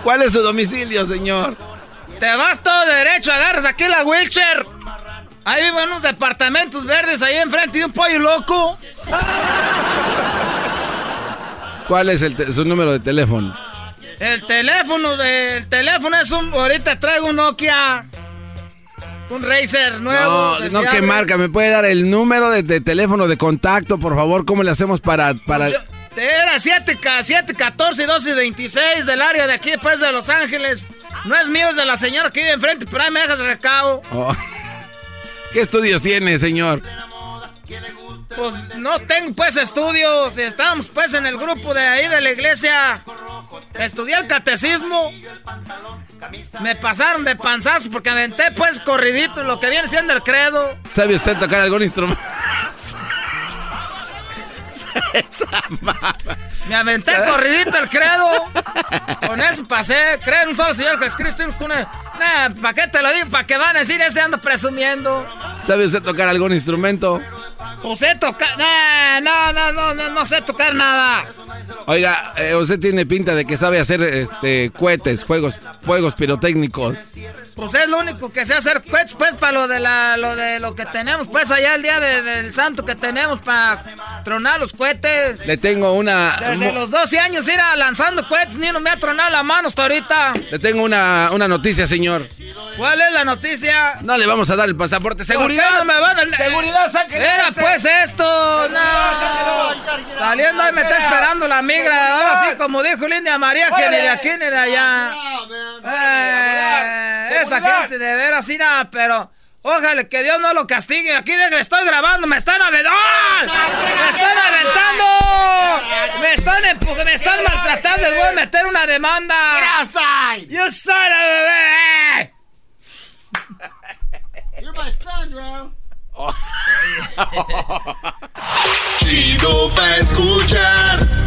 ¿Cuál es su domicilio, señor? Te vas todo derecho, agarras aquí la wheelchair. Ahí viven unos departamentos verdes ahí enfrente de un pollo loco. ¿Cuál es el su número de teléfono? El teléfono del teléfono es un. Ahorita traigo un Nokia. Un Razer nuevo. No, no, ¿qué marca? ¿Me puede dar el número de, teléfono de contacto, por favor? ¿Cómo le hacemos para.? para... era 7, 7, 14, 12 26 del área de aquí, después de Los Ángeles. No es mío, es de la señora que vive enfrente, pero ahí me dejas recado. Oh. ¿Qué estudios tiene, señor? Pues no tengo pues estudios. Estamos pues en el grupo de ahí de la iglesia. Estudié el catecismo. Me pasaron de panzazo porque aventé pues corridito lo que viene siendo el credo. ¿Sabe usted tocar algún instrumento? Me aventé corridito el credo. Con eso pasé. Creen en un solo Señor Jesucristo. ¿Para qué te lo digo? ¿Para qué van a decir ese ando presumiendo? ¿Sabe usted tocar algún instrumento? Pues sé tocar. No, no, no, no, no sé tocar nada. Oiga, eh, usted tiene pinta de que sabe hacer este cohetes, juegos, fuegos pirotécnicos. Pues es lo único que sé hacer cohetes, pues, para lo de la, lo de lo que tenemos, pues, allá el día del santo que tenemos para tronar los cohetes. Le tengo una. Desde los 12 años ir lanzando cohetes, ni uno me ha tronado la mano hasta ahorita. Le tengo una, una noticia, señor. ¿Cuál es la noticia? No le vamos a dar el pasaporte. ¡Seguridad! no me van a... ¡Seguridad, saquen Era este! pues esto. No. Saliendo ahí me está esperando la migra. Ahora sí, como dijo Lindia María, que ni de aquí ni de allá. Eh, esa gente de veras, nada, pero... Ojalá que Dios no lo castigue. Aquí estoy grabando, me están aventando. ¡Me están aventando! Me están empujando, me están maltratando. Les voy a meter una demanda. ¡Yo soy bebé! You're my son, bro. Chido pa escuchar.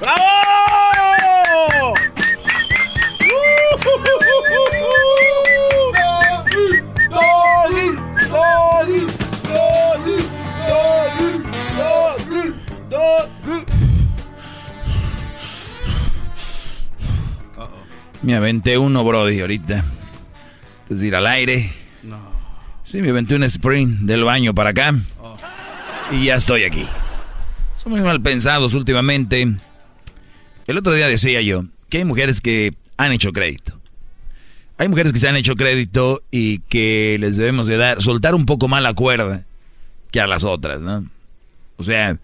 ¡Bravo! Me aventé uno, Brody, ahorita. Es decir, al aire. No. Sí, me aventé un sprint del baño para acá. Oh. Y ya estoy aquí. Son muy mal pensados últimamente. El otro día decía yo que hay mujeres que han hecho crédito. Hay mujeres que se han hecho crédito y que les debemos de dar, soltar un poco más la cuerda que a las otras, ¿no? O sea,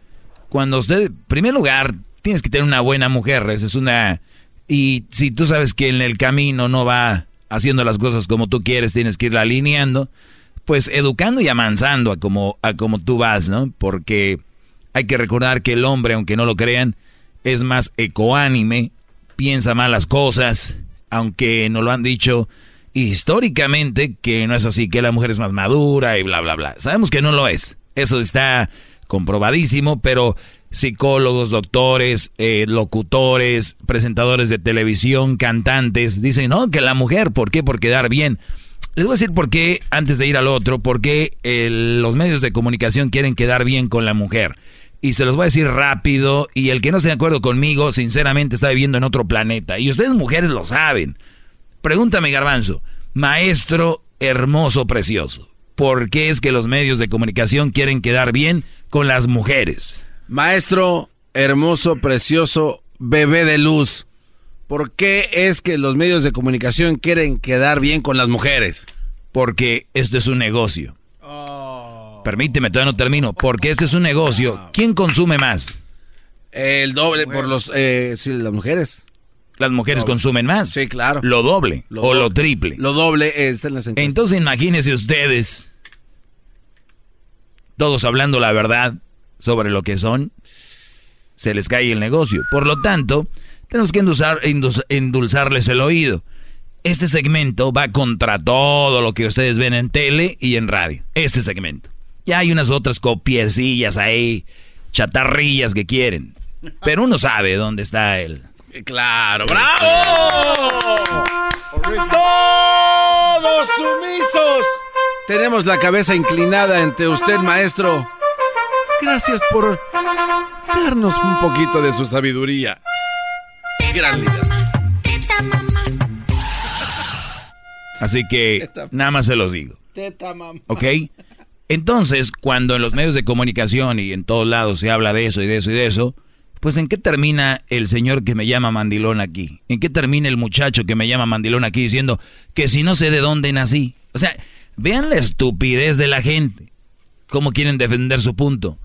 cuando usted, en primer lugar, tienes que tener una buena mujer, esa es una... Y si tú sabes que en el camino no va haciendo las cosas como tú quieres, tienes que irla alineando, pues educando y amansando a como, a como tú vas, ¿no? Porque hay que recordar que el hombre, aunque no lo crean, es más ecoánime, piensa más las cosas, aunque no lo han dicho históricamente que no es así, que la mujer es más madura y bla, bla, bla. Sabemos que no lo es. Eso está comprobadísimo, pero psicólogos, doctores, eh, locutores, presentadores de televisión, cantantes, dicen, no, que la mujer, ¿por qué? Por quedar bien. Les voy a decir por qué, antes de ir al otro, por qué los medios de comunicación quieren quedar bien con la mujer. Y se los voy a decir rápido. Y el que no esté de acuerdo conmigo, sinceramente, está viviendo en otro planeta. Y ustedes mujeres lo saben. Pregúntame, garbanzo. Maestro hermoso, precioso. ¿Por qué es que los medios de comunicación quieren quedar bien con las mujeres? Maestro hermoso, precioso, bebé de luz. ¿Por qué es que los medios de comunicación quieren quedar bien con las mujeres? Porque este es un negocio. Permíteme, todavía no termino. Porque este es un negocio. ¿Quién consume más? El doble por los eh, sí, las mujeres. Las mujeres consumen más. Sí, claro. Lo doble o lo triple. Lo doble está en las encuestas. Entonces imagínense ustedes, todos hablando la verdad sobre lo que son, se les cae el negocio. Por lo tanto, tenemos que endulzar, endulzarles el oído. Este segmento va contra todo lo que ustedes ven en tele y en radio. Este segmento. Ya hay unas otras copiecillas ahí, chatarrillas que quieren. Pero uno sabe dónde está él. Claro, bravo. Todos sumisos. Tenemos la cabeza inclinada ante usted, maestro. Gracias por darnos un poquito de su sabiduría. Gran líder. Así que nada más se los digo. ¿Ok? Entonces, cuando en los medios de comunicación y en todos lados se habla de eso y de eso y de eso, pues ¿en qué termina el señor que me llama mandilón aquí? ¿En qué termina el muchacho que me llama mandilón aquí diciendo que si no sé de dónde nací? O sea, vean la estupidez de la gente. ¿Cómo quieren defender su punto?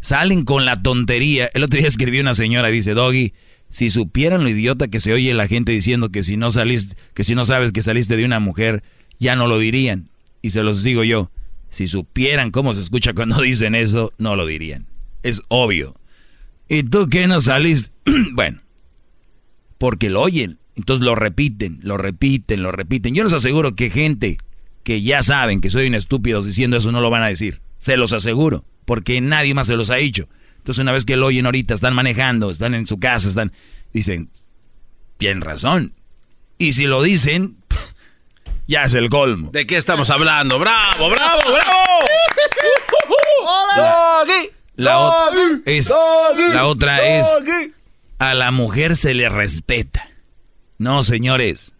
Salen con la tontería. El otro día escribió una señora, dice, Doggy, si supieran lo idiota que se oye la gente diciendo que si no saliste, que si no sabes que saliste de una mujer, ya no lo dirían. Y se los digo yo, si supieran cómo se escucha cuando dicen eso, no lo dirían. Es obvio. ¿Y tú qué no salís? bueno, porque lo oyen. Entonces lo repiten, lo repiten, lo repiten. Yo les aseguro que gente que ya saben que soy un estúpido diciendo eso no lo van a decir. Se los aseguro. Porque nadie más se los ha dicho. Entonces una vez que lo oyen ahorita, están manejando, están en su casa, están... Dicen, tienen razón. Y si lo dicen, ya es el colmo. ¿De qué estamos hablando? ¡Bravo, bravo, bravo! La, es, la otra es, a la mujer se le respeta. No, señores,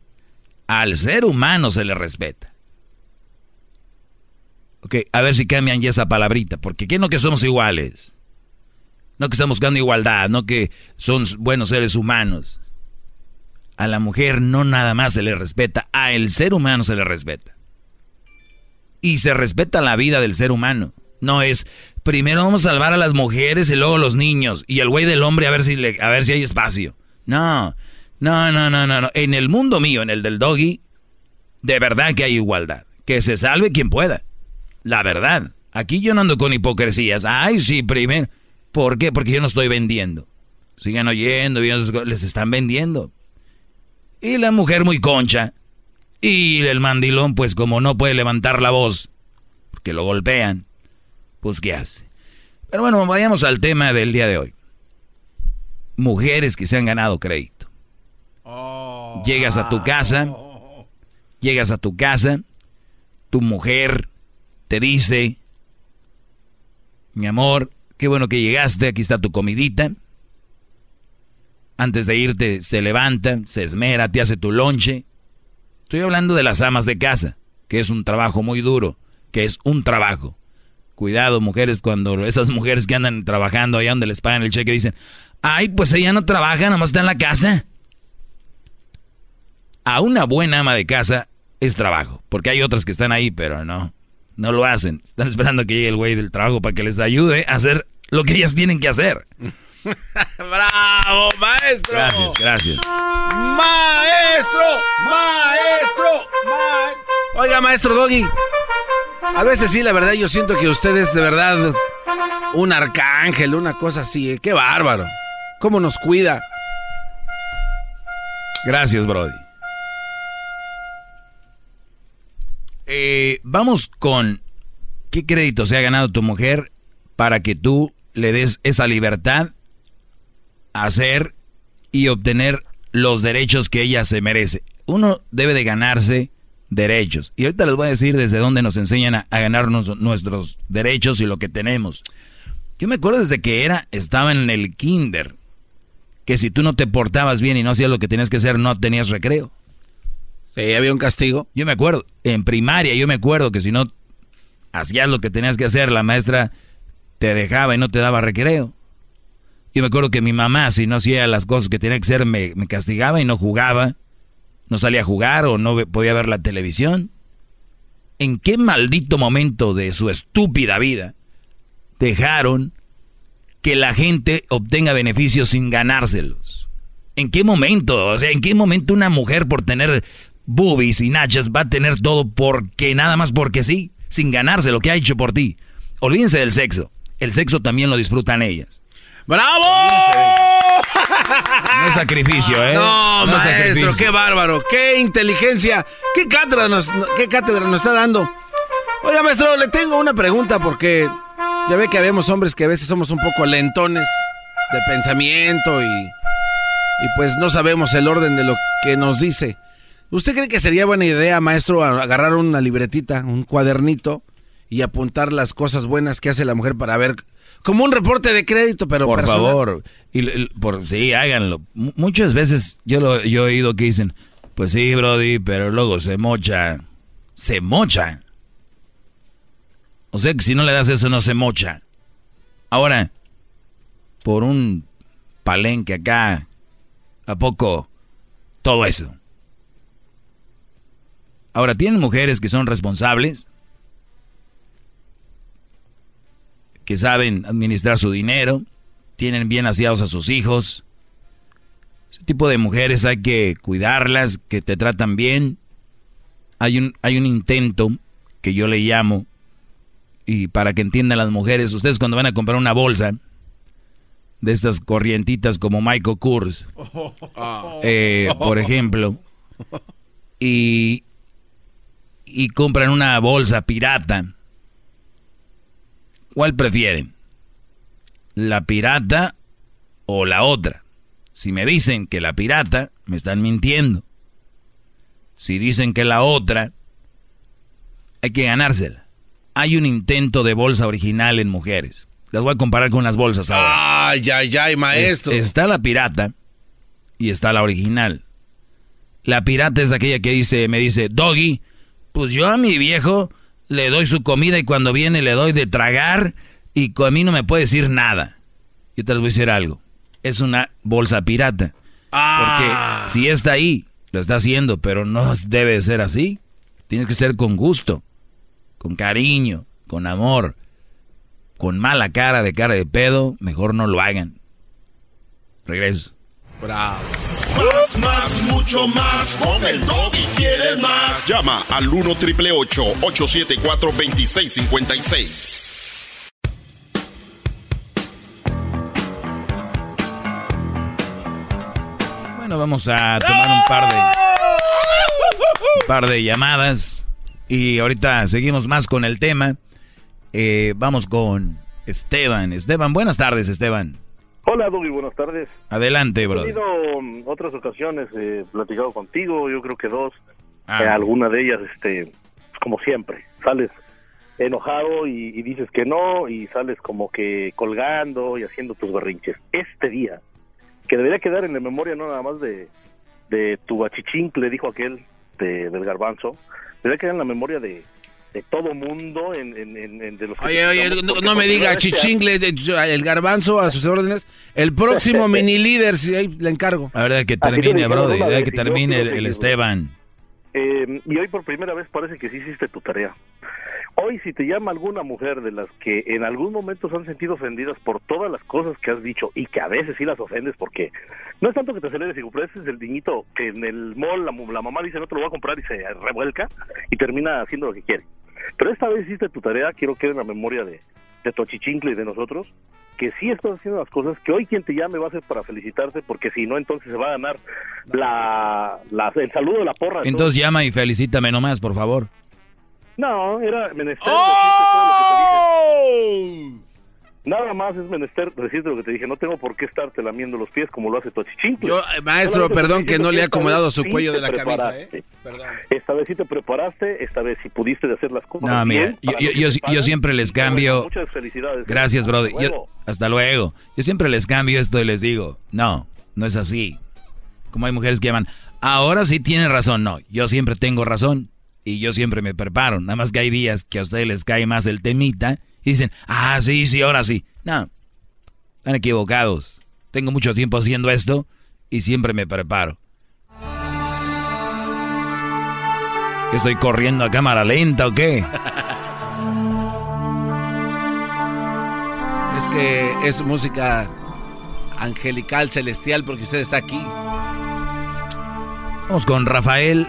al ser humano se le respeta. Ok, a ver si cambian ya esa palabrita, porque ¿qué no que somos iguales? No que estamos buscando igualdad, no que son buenos seres humanos. A la mujer no nada más se le respeta, a el ser humano se le respeta. Y se respeta la vida del ser humano. No es, primero vamos a salvar a las mujeres y luego los niños. Y el güey del hombre a ver si, le, a ver si hay espacio. No, no, no, no, no. En el mundo mío, en el del doggy, de verdad que hay igualdad. Que se salve quien pueda. La verdad. Aquí yo no ando con hipocresías. Ay, sí, primero. ¿Por qué? Porque yo no estoy vendiendo. Sigan oyendo, les están vendiendo. Y la mujer muy concha. Y el mandilón, pues como no puede levantar la voz, porque lo golpean, pues ¿qué hace? Pero bueno, vayamos al tema del día de hoy. Mujeres que se han ganado crédito. Llegas a tu casa, llegas a tu casa, tu mujer te dice, mi amor, qué bueno que llegaste, aquí está tu comidita antes de irte se levanta, se esmera, te hace tu lonche. Estoy hablando de las amas de casa, que es un trabajo muy duro, que es un trabajo. Cuidado, mujeres, cuando esas mujeres que andan trabajando allá donde les pagan el cheque dicen, ay, pues ella no trabaja, nomás está en la casa. A una buena ama de casa es trabajo, porque hay otras que están ahí, pero no, no lo hacen. Están esperando que llegue el güey del trabajo para que les ayude a hacer lo que ellas tienen que hacer. ¡Bravo, maestro! Gracias, gracias. ¡Maestro! ¡Maestro! Oiga, maestro Doggy. A veces sí, la verdad, yo siento que usted es de verdad un arcángel, una cosa así. ¿eh? ¡Qué bárbaro! ¿Cómo nos cuida? Gracias, Brody. Eh, vamos con qué crédito se ha ganado tu mujer para que tú le des esa libertad hacer y obtener los derechos que ella se merece. Uno debe de ganarse derechos. Y ahorita les voy a decir desde dónde nos enseñan a, ganarnos nuestros derechos y lo que tenemos. Yo me acuerdo desde que era, estaba en el kinder, que si tú no te portabas bien y no hacías lo que tenías que hacer, no tenías recreo. Sí, había un castigo. Yo me acuerdo, en primaria yo me acuerdo que si no hacías lo que tenías que hacer, la maestra te dejaba y no te daba recreo. Yo me acuerdo que mi mamá, si no hacía las cosas que tenía que hacer, me, castigaba y no jugaba. No salía a jugar o no podía ver la televisión. ¿En qué maldito momento de su estúpida vida dejaron que la gente obtenga beneficios sin ganárselos? ¿En qué momento? O sea, ¿en qué momento una mujer por tener boobies y nachas va a tener todo porque nada más porque sí, sin ganarse lo que ha hecho por ti? Olvídense del sexo. El sexo también lo disfrutan ellas. ¡Bravo! No es sacrificio, ¿eh? No, maestro, qué bárbaro, qué inteligencia, qué cátedra, nos, qué cátedra nos está dando. Oiga, maestro, le tengo una pregunta porque ya ve que habemos hombres que a veces somos un poco lentones de pensamiento y, y pues no sabemos el orden de lo que nos dice. ¿Usted cree que sería buena idea, maestro, agarrar una libretita, un cuadernito y apuntar las cosas buenas que hace la mujer para ver como un reporte de crédito, pero por favor, y, por sí, háganlo. muchas veces yo lo yo he oído que dicen, pues sí, Brody, pero luego se mocha, se mocha. O sea que si no le das eso no se mocha. Ahora, por un palenque acá, a poco todo eso. Ahora, ¿tienen mujeres que son responsables? Que saben administrar su dinero, tienen bien aseados a sus hijos. Ese tipo de mujeres hay que cuidarlas, que te tratan bien. Hay un, hay un intento que yo le llamo, y para que entiendan las mujeres, ustedes cuando van a comprar una bolsa de estas corrientitas como Michael Kors, eh, por ejemplo, y, y compran una bolsa pirata, ¿Cuál prefieren? ¿La pirata o la otra? Si me dicen que la pirata, me están mintiendo. Si dicen que la otra, hay que ganársela. Hay un intento de bolsa original en mujeres. Las voy a comparar con las bolsas ahora. Ay, ay, ay, maestro. está la pirata y está la original. La pirata es aquella que dice, me dice, Doggy, pues yo a mi viejo le doy su comida y cuando viene le doy de tragar y a mí no me puede decir nada. Yo te les voy a decir algo. Es una bolsa pirata. Ah. Porque si está ahí, lo está haciendo, pero no debe ser así. Tienes que ser con gusto, con cariño, con amor, con mala cara de cara de pedo, mejor no lo hagan. Regreso. Bravo. Más, más, mucho más. Con el y quieres más. Llama al 1 triple 874 2656. Bueno, vamos a tomar un par de un par de llamadas y ahorita seguimos más con el tema. Eh, vamos con Esteban. Esteban, buenas tardes, Esteban. Hola, Doggy, buenas tardes. Adelante, bro. He tenido um, otras ocasiones, he platicado contigo, yo creo que dos. Ah. Eh, alguna de ellas, este, como siempre, sales enojado y, dices que no y sales como que colgando y haciendo tus berrinches. Este día, que debería quedar en la memoria no nada más de, de tu bachichín, le dijo aquel de, del garbanzo, debería quedar en la memoria de, de todo mundo en, en, de los oye oye no, me diga chichingle el garbanzo a sus órdenes el próximo mini líder si ahí le encargo. A ver que termine bro de que termine el, Esteban. Eh, y hoy por primera vez parece que sí hiciste tu tarea. Hoy si te llama alguna mujer de las que en algún momento se han sentido ofendidas por todas las cosas que has dicho y que a veces sí las ofendes porque no es tanto que te aceleres y pero ese es el niñito que en el mall la, mamá dice no te lo voy a comprar y se revuelca y termina haciendo lo que quiere. Pero esta vez hiciste tu tarea, quiero que en la memoria de, de tu achichincle y de nosotros, que sí estás haciendo las cosas, que hoy quien te llame va a ser para felicitarte, porque si no, entonces se va a ganar la, el saludo de la porra. Entonces llama y felicítame nomás, por favor. No, era menester ¡Oh! Nada más es menester decirte lo que te dije, no tengo por qué estarte lamiendo los pies como lo hace tu achichincle. Yo, eh, maestro, perdón que no le he acomodado su cuello de la camisa, ¿eh? Perdón. Esta vez sí te preparaste, esta vez sí pudiste hacer las cosas No, mira, bien, yo, yo, yo, siempre les cambio. Muchas felicidades. Gracias, Brody. Hasta luego. hasta luego. Yo siempre les cambio esto y les digo, no, no es así. Como hay mujeres que llaman, ahora sí tiene razón. No, yo siempre tengo razón y yo siempre me preparo. Nada más que hay días que a ustedes les cae más el temita y dicen, ah, sí, sí, ahora sí. No, están equivocados. Tengo mucho tiempo haciendo esto y siempre me preparo. ¿Que estoy corriendo a cámara lenta o qué? Es que es música angelical, celestial, porque usted está aquí. Vamos con Rafael.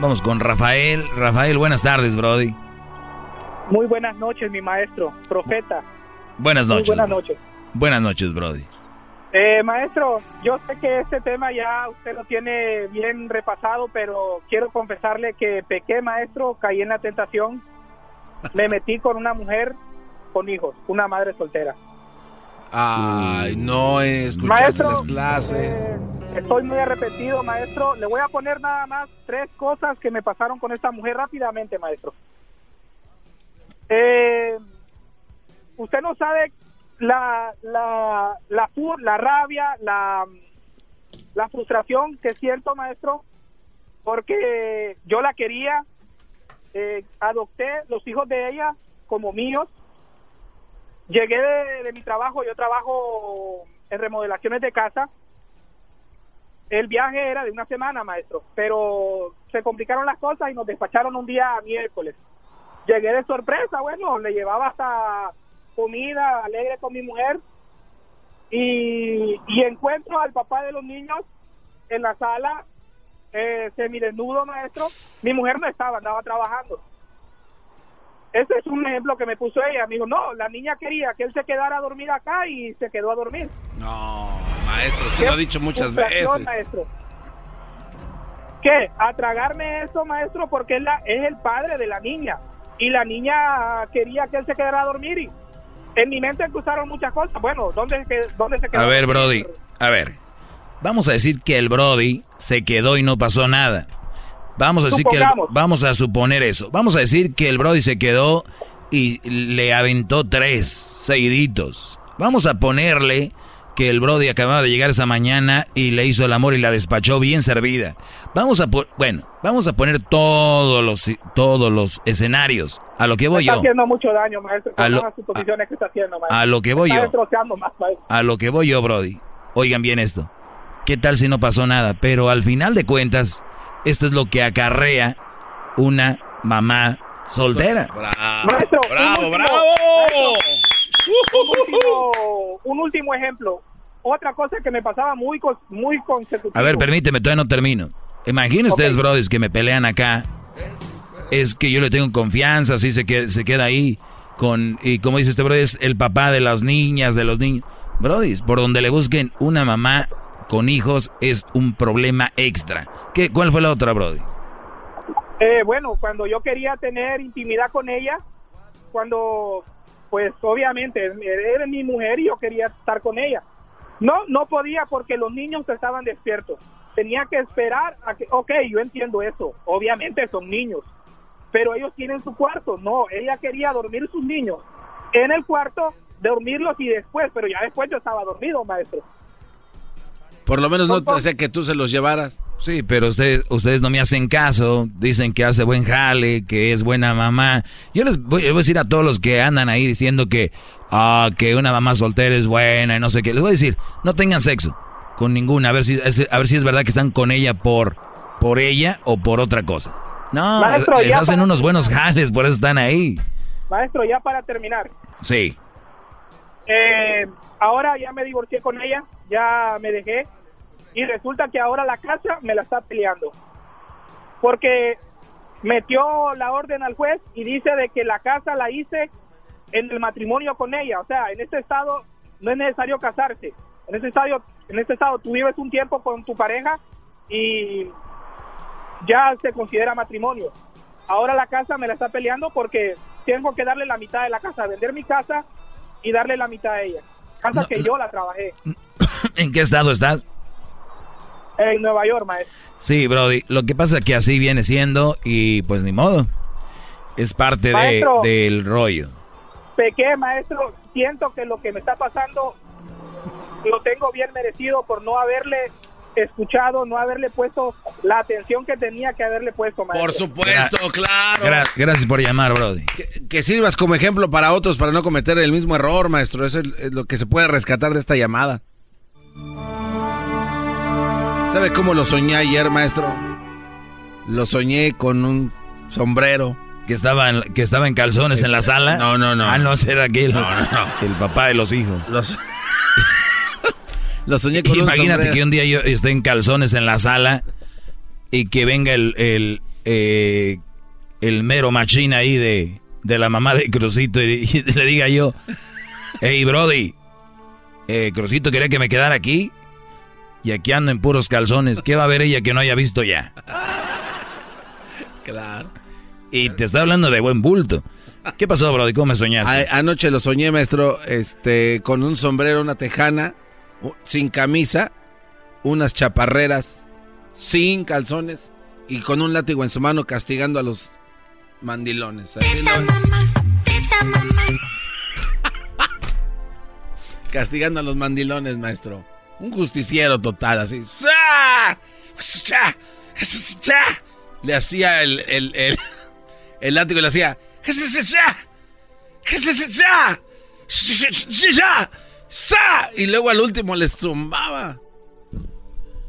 Vamos con Rafael. Rafael, buenas tardes, Brody. Muy buenas noches, mi maestro, profeta. Buenas Muy noches. buenas bro. noches. Buenas noches, Brody. Eh, maestro, yo sé que este tema ya usted lo tiene bien repasado, pero quiero confesarle que pequé, maestro, caí en la tentación, me metí con una mujer con hijos, una madre soltera. Ay, no escuchaste Maestro, las clases. eh, estoy muy arrepentido, maestro. Le voy a poner nada más tres cosas que me pasaron con esta mujer rápidamente, maestro. Eh, usted no sabe la, la, la, la rabia, la, la frustración que siento, maestro, porque yo la quería, eh, adopté los hijos de ella como míos. Llegué de, de mi trabajo, yo trabajo en remodelaciones de casa. El viaje era de una semana, maestro, pero se complicaron las cosas y nos despacharon un día miércoles. Llegué de sorpresa, bueno, le llevaba hasta comida alegre con mi mujer y, y encuentro al papá de los niños en la sala eh, semidesnudo, maestro. Mi mujer no estaba, andaba trabajando. Ese es un ejemplo que me puso ella. Me dijo, no, la niña quería que él se quedara a dormir acá y se quedó a dormir. No, maestro, usted lo ha dicho muchas veces. maestro. ¿Qué? A tragarme eso, maestro, porque es, la, es el padre de la niña. Y la niña quería que él se quedara a dormir. Y en mi mente cruzaron muchas cosas. Bueno, ¿dónde, dónde se quedó? A ver, Brody. A ver. Vamos a decir que el Brody se quedó y no pasó nada. Vamos a decir que el- vamos a suponer eso. Vamos a decir que el Brody se quedó y le aventó tres seguiditos. Vamos a ponerle que el Brody acababa de llegar esa mañana y le hizo el amor y la despachó bien servida. Vamos a bueno, vamos a poner todos los todos los escenarios. A lo que voy está yo. haciendo mucho daño, maestro, A lo- las suposiciones que está haciendo, maestro. a lo que voy Está yo. destrozando más, maestro. A lo que voy yo, Brody. Oigan bien esto. ¿Qué tal si no pasó nada? Pero al final de cuentas, esto es lo que acarrea una mamá soltera. Maestro, bravo, último- bravo. maestro, un, último, un último ejemplo. Otra cosa que me pasaba muy, muy consecutivo. A ver, permíteme, todavía no termino. Imaginen ustedes, Brody, que me pelean acá. Es que yo le tengo confianza, así se queda, se queda ahí. Con, y como dice este Brody, es el papá de las niñas, de los niños. Brody, por donde le busquen una mamá con hijos es un problema extra. ¿Qué, ¿Cuál fue la otra, Brody? Eh, bueno, cuando yo quería tener intimidad con ella, cuando, pues obviamente, era mi mujer y yo quería estar con ella. No, no podía porque los niños estaban despiertos. Tenía que esperar a que, ok, yo entiendo eso, obviamente son niños, pero ellos tienen su cuarto. No, ella quería dormir sus niños en el cuarto, dormirlos y después, pero ya después yo estaba dormido, maestro. Por lo menos no te hacía que tú se los llevaras. Sí, pero ustedes, ustedes no me hacen caso, dicen que hace buen jale, que es buena mamá. Yo les voy, les voy a decir a todos los que andan ahí diciendo que, ah, que una mamá soltera es buena y no sé qué. Les voy a decir, no tengan sexo con ninguna, a ver si, es- a ver si es verdad que están con ella por, por ella o por otra cosa. No, Maestro, les, les hacen unos buenos jales, por eso están ahí. Maestro, ya para terminar, Sí. Eh, ahora ya me divorcié con ella, ya me dejé y resulta que ahora la casa me la está peleando porque metió la orden al juez y dice de que la casa la hice en el matrimonio con ella, o sea, en este estado no es necesario casarse, en este estado, en este estado tú vives un tiempo con tu pareja y ya se considera matrimonio. Ahora la casa me la está peleando porque tengo que darle la mitad de la casa, vender mi casa y darle la mitad a ella. Casa que yo la trabajé. ¿En qué estado estás? En Nueva York, maestro. Sí, Brody. Lo que pasa es que así viene siendo y pues ni modo. Es parte de, del rollo. Pequé, maestro. Siento que lo que me está pasando lo tengo bien merecido por no haberle escuchado, no haberle puesto la atención que tenía que haberle puesto, maestro. Por supuesto, claro. gracias por llamar, Brody. Que, sirvas como ejemplo para otros para no cometer el mismo error, maestro. Eso es lo que se puede rescatar de esta llamada. ¿Sabe cómo lo soñé ayer, maestro? Lo soñé con un sombrero. Que estaba en, que estaba en calzones en la sala. No, no, no. Ah, no, era aquel. No, no, no. El papá de los hijos. Los... Lo soñé con Imagínate que un día yo esté en calzones en la sala y que venga el, el, eh, el mero machín ahí de, de, la mamá de Crucito y, le diga yo, hey Brody, eh, Crucito quería que me quedara aquí y aquí ando en puros calzones. ¿Qué va a ver ella que no haya visto ya? Claro. Y te estoy hablando de buen bulto. ¿Qué pasó, Brody? ¿Cómo me soñaste? anoche lo soñé, maestro, este, con un sombrero, una tejana sin camisa, unas chaparreras, sin calzones y con un látigo en su mano castigando a los mandilones. castigando a los mandilones, maestro. Un justiciero total, así. Le hacía el, el, el, el látigo, le hacía. Y luego al último les zumbaba.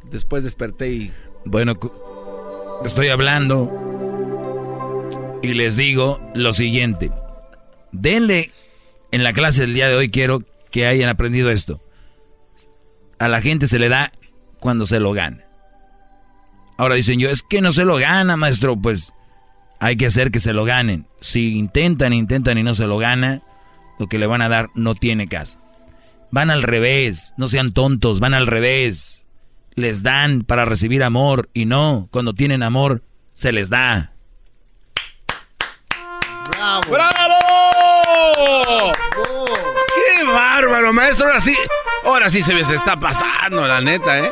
Después desperté y... Bueno, estoy hablando y les digo lo siguiente. Denle en la clase del día de hoy, quiero que hayan aprendido esto. A la gente se le da cuando se lo gana. Ahora dicen yo, es que no se lo gana, maestro. Pues hay que hacer que se lo ganen. Si intentan, intentan y no se lo gana, lo que le van a dar no tiene caso. Van al revés, no sean tontos, van al revés. Les dan para recibir amor y no, cuando tienen amor, se les da. ¡Bravo! ¡Bravo! ¡Qué bárbaro, maestro! Ahora sí, ahora sí se me está pasando, la neta, ¿eh?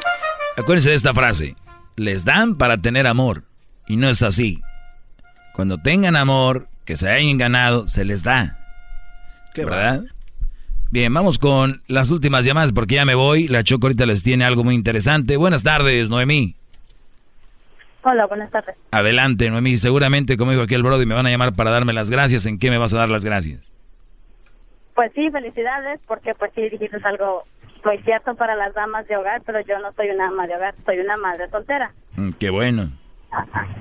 Acuérdense de esta frase. Les dan para tener amor. Y no es así. Cuando tengan amor, que se hayan ganado, se les da. ¿Qué ¿Verdad? Bien, vamos con las últimas llamadas porque ya me voy. La Choco ahorita les tiene algo muy interesante. Buenas tardes, Noemí. Hola, buenas tardes. Adelante, Noemí. Seguramente, como dijo aquí el Brody, me van a llamar para darme las gracias. ¿En qué me vas a dar las gracias? Pues sí, felicidades, porque pues sí dijiste algo muy cierto para las damas de hogar, pero yo no soy una ama de hogar, soy una madre soltera. Mm, qué bueno.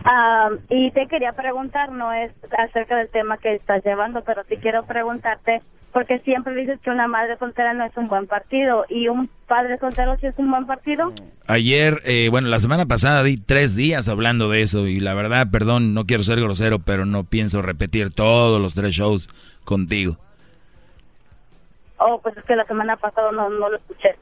Ah, y te quería preguntar, no es acerca del tema que estás llevando, pero sí quiero preguntarte porque siempre dices que una madre soltera no es un buen partido y un padre soltero sí es un buen partido. Ayer, eh, bueno, la semana pasada di tres días hablando de eso y la verdad, perdón, no quiero ser grosero, pero no pienso repetir todos los tres shows contigo. Oh, pues es que la semana pasada no, no lo escuché.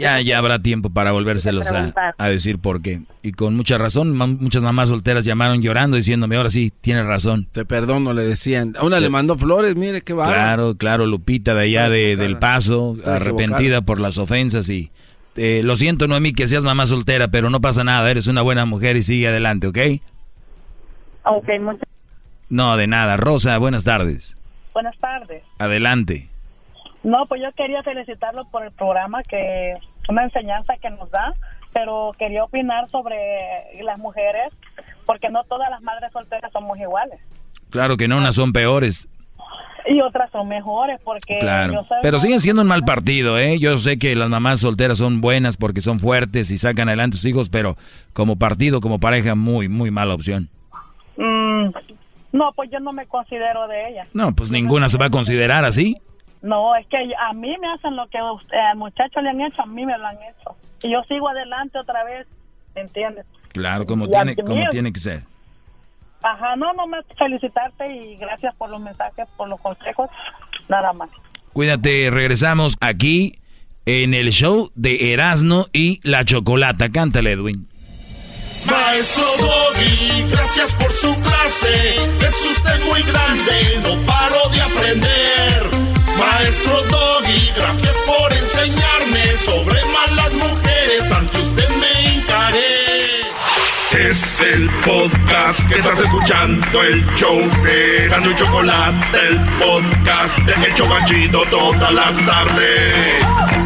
Ya, ya habrá tiempo para volvérselos a, decir por qué. Y con mucha razón, muchas mamás solteras llamaron llorando diciéndome, ahora sí, tienes razón. Te perdono, le decían. A una le mandó flores, mire qué va. Claro, claro, Lupita de allá de, del Paso, arrepentida por las ofensas y... Eh, lo siento, Noemí, que seas mamá soltera, pero no pasa nada, eres una buena mujer y sigue adelante, ¿ok? Ok, muchas No, de nada. Rosa, buenas tardes. Buenas tardes. Adelante. No, pues yo quería felicitarlo por el programa, que una enseñanza que nos da, pero quería opinar sobre las mujeres, porque no todas las madres solteras somos iguales. Claro que no, unas son peores. Y otras son mejores, porque... Claro, pero siguen siendo un mal partido, ¿eh? Yo sé que las mamás solteras son buenas porque son fuertes y sacan adelante a sus hijos, pero como partido, como pareja, muy, muy mala opción. Mm, no, pues yo no me considero de ellas. No, pues ninguna se va a considerar así. No, es que a mí me hacen lo que al muchacho le han hecho, a mí me lo han hecho. Y yo sigo adelante otra vez, ¿me entiendes? Claro, como, tiene, como tiene que ser. Ajá, no, no me felicitarte y gracias por los mensajes, por los consejos, nada más. Cuídate, regresamos aquí en el show de Erasno y la Chocolata. Cántale, Edwin. Maestro Doggy, gracias por su clase. Es usted muy grande, no paro de aprender. Maestro Doggy, gracias por enseñarme sobre malas mujeres. Ante usted me encaré. Es el podcast que estás escuchando, el show de Gano y Chocolate, el podcast de Hecho Banchito todas las tardes.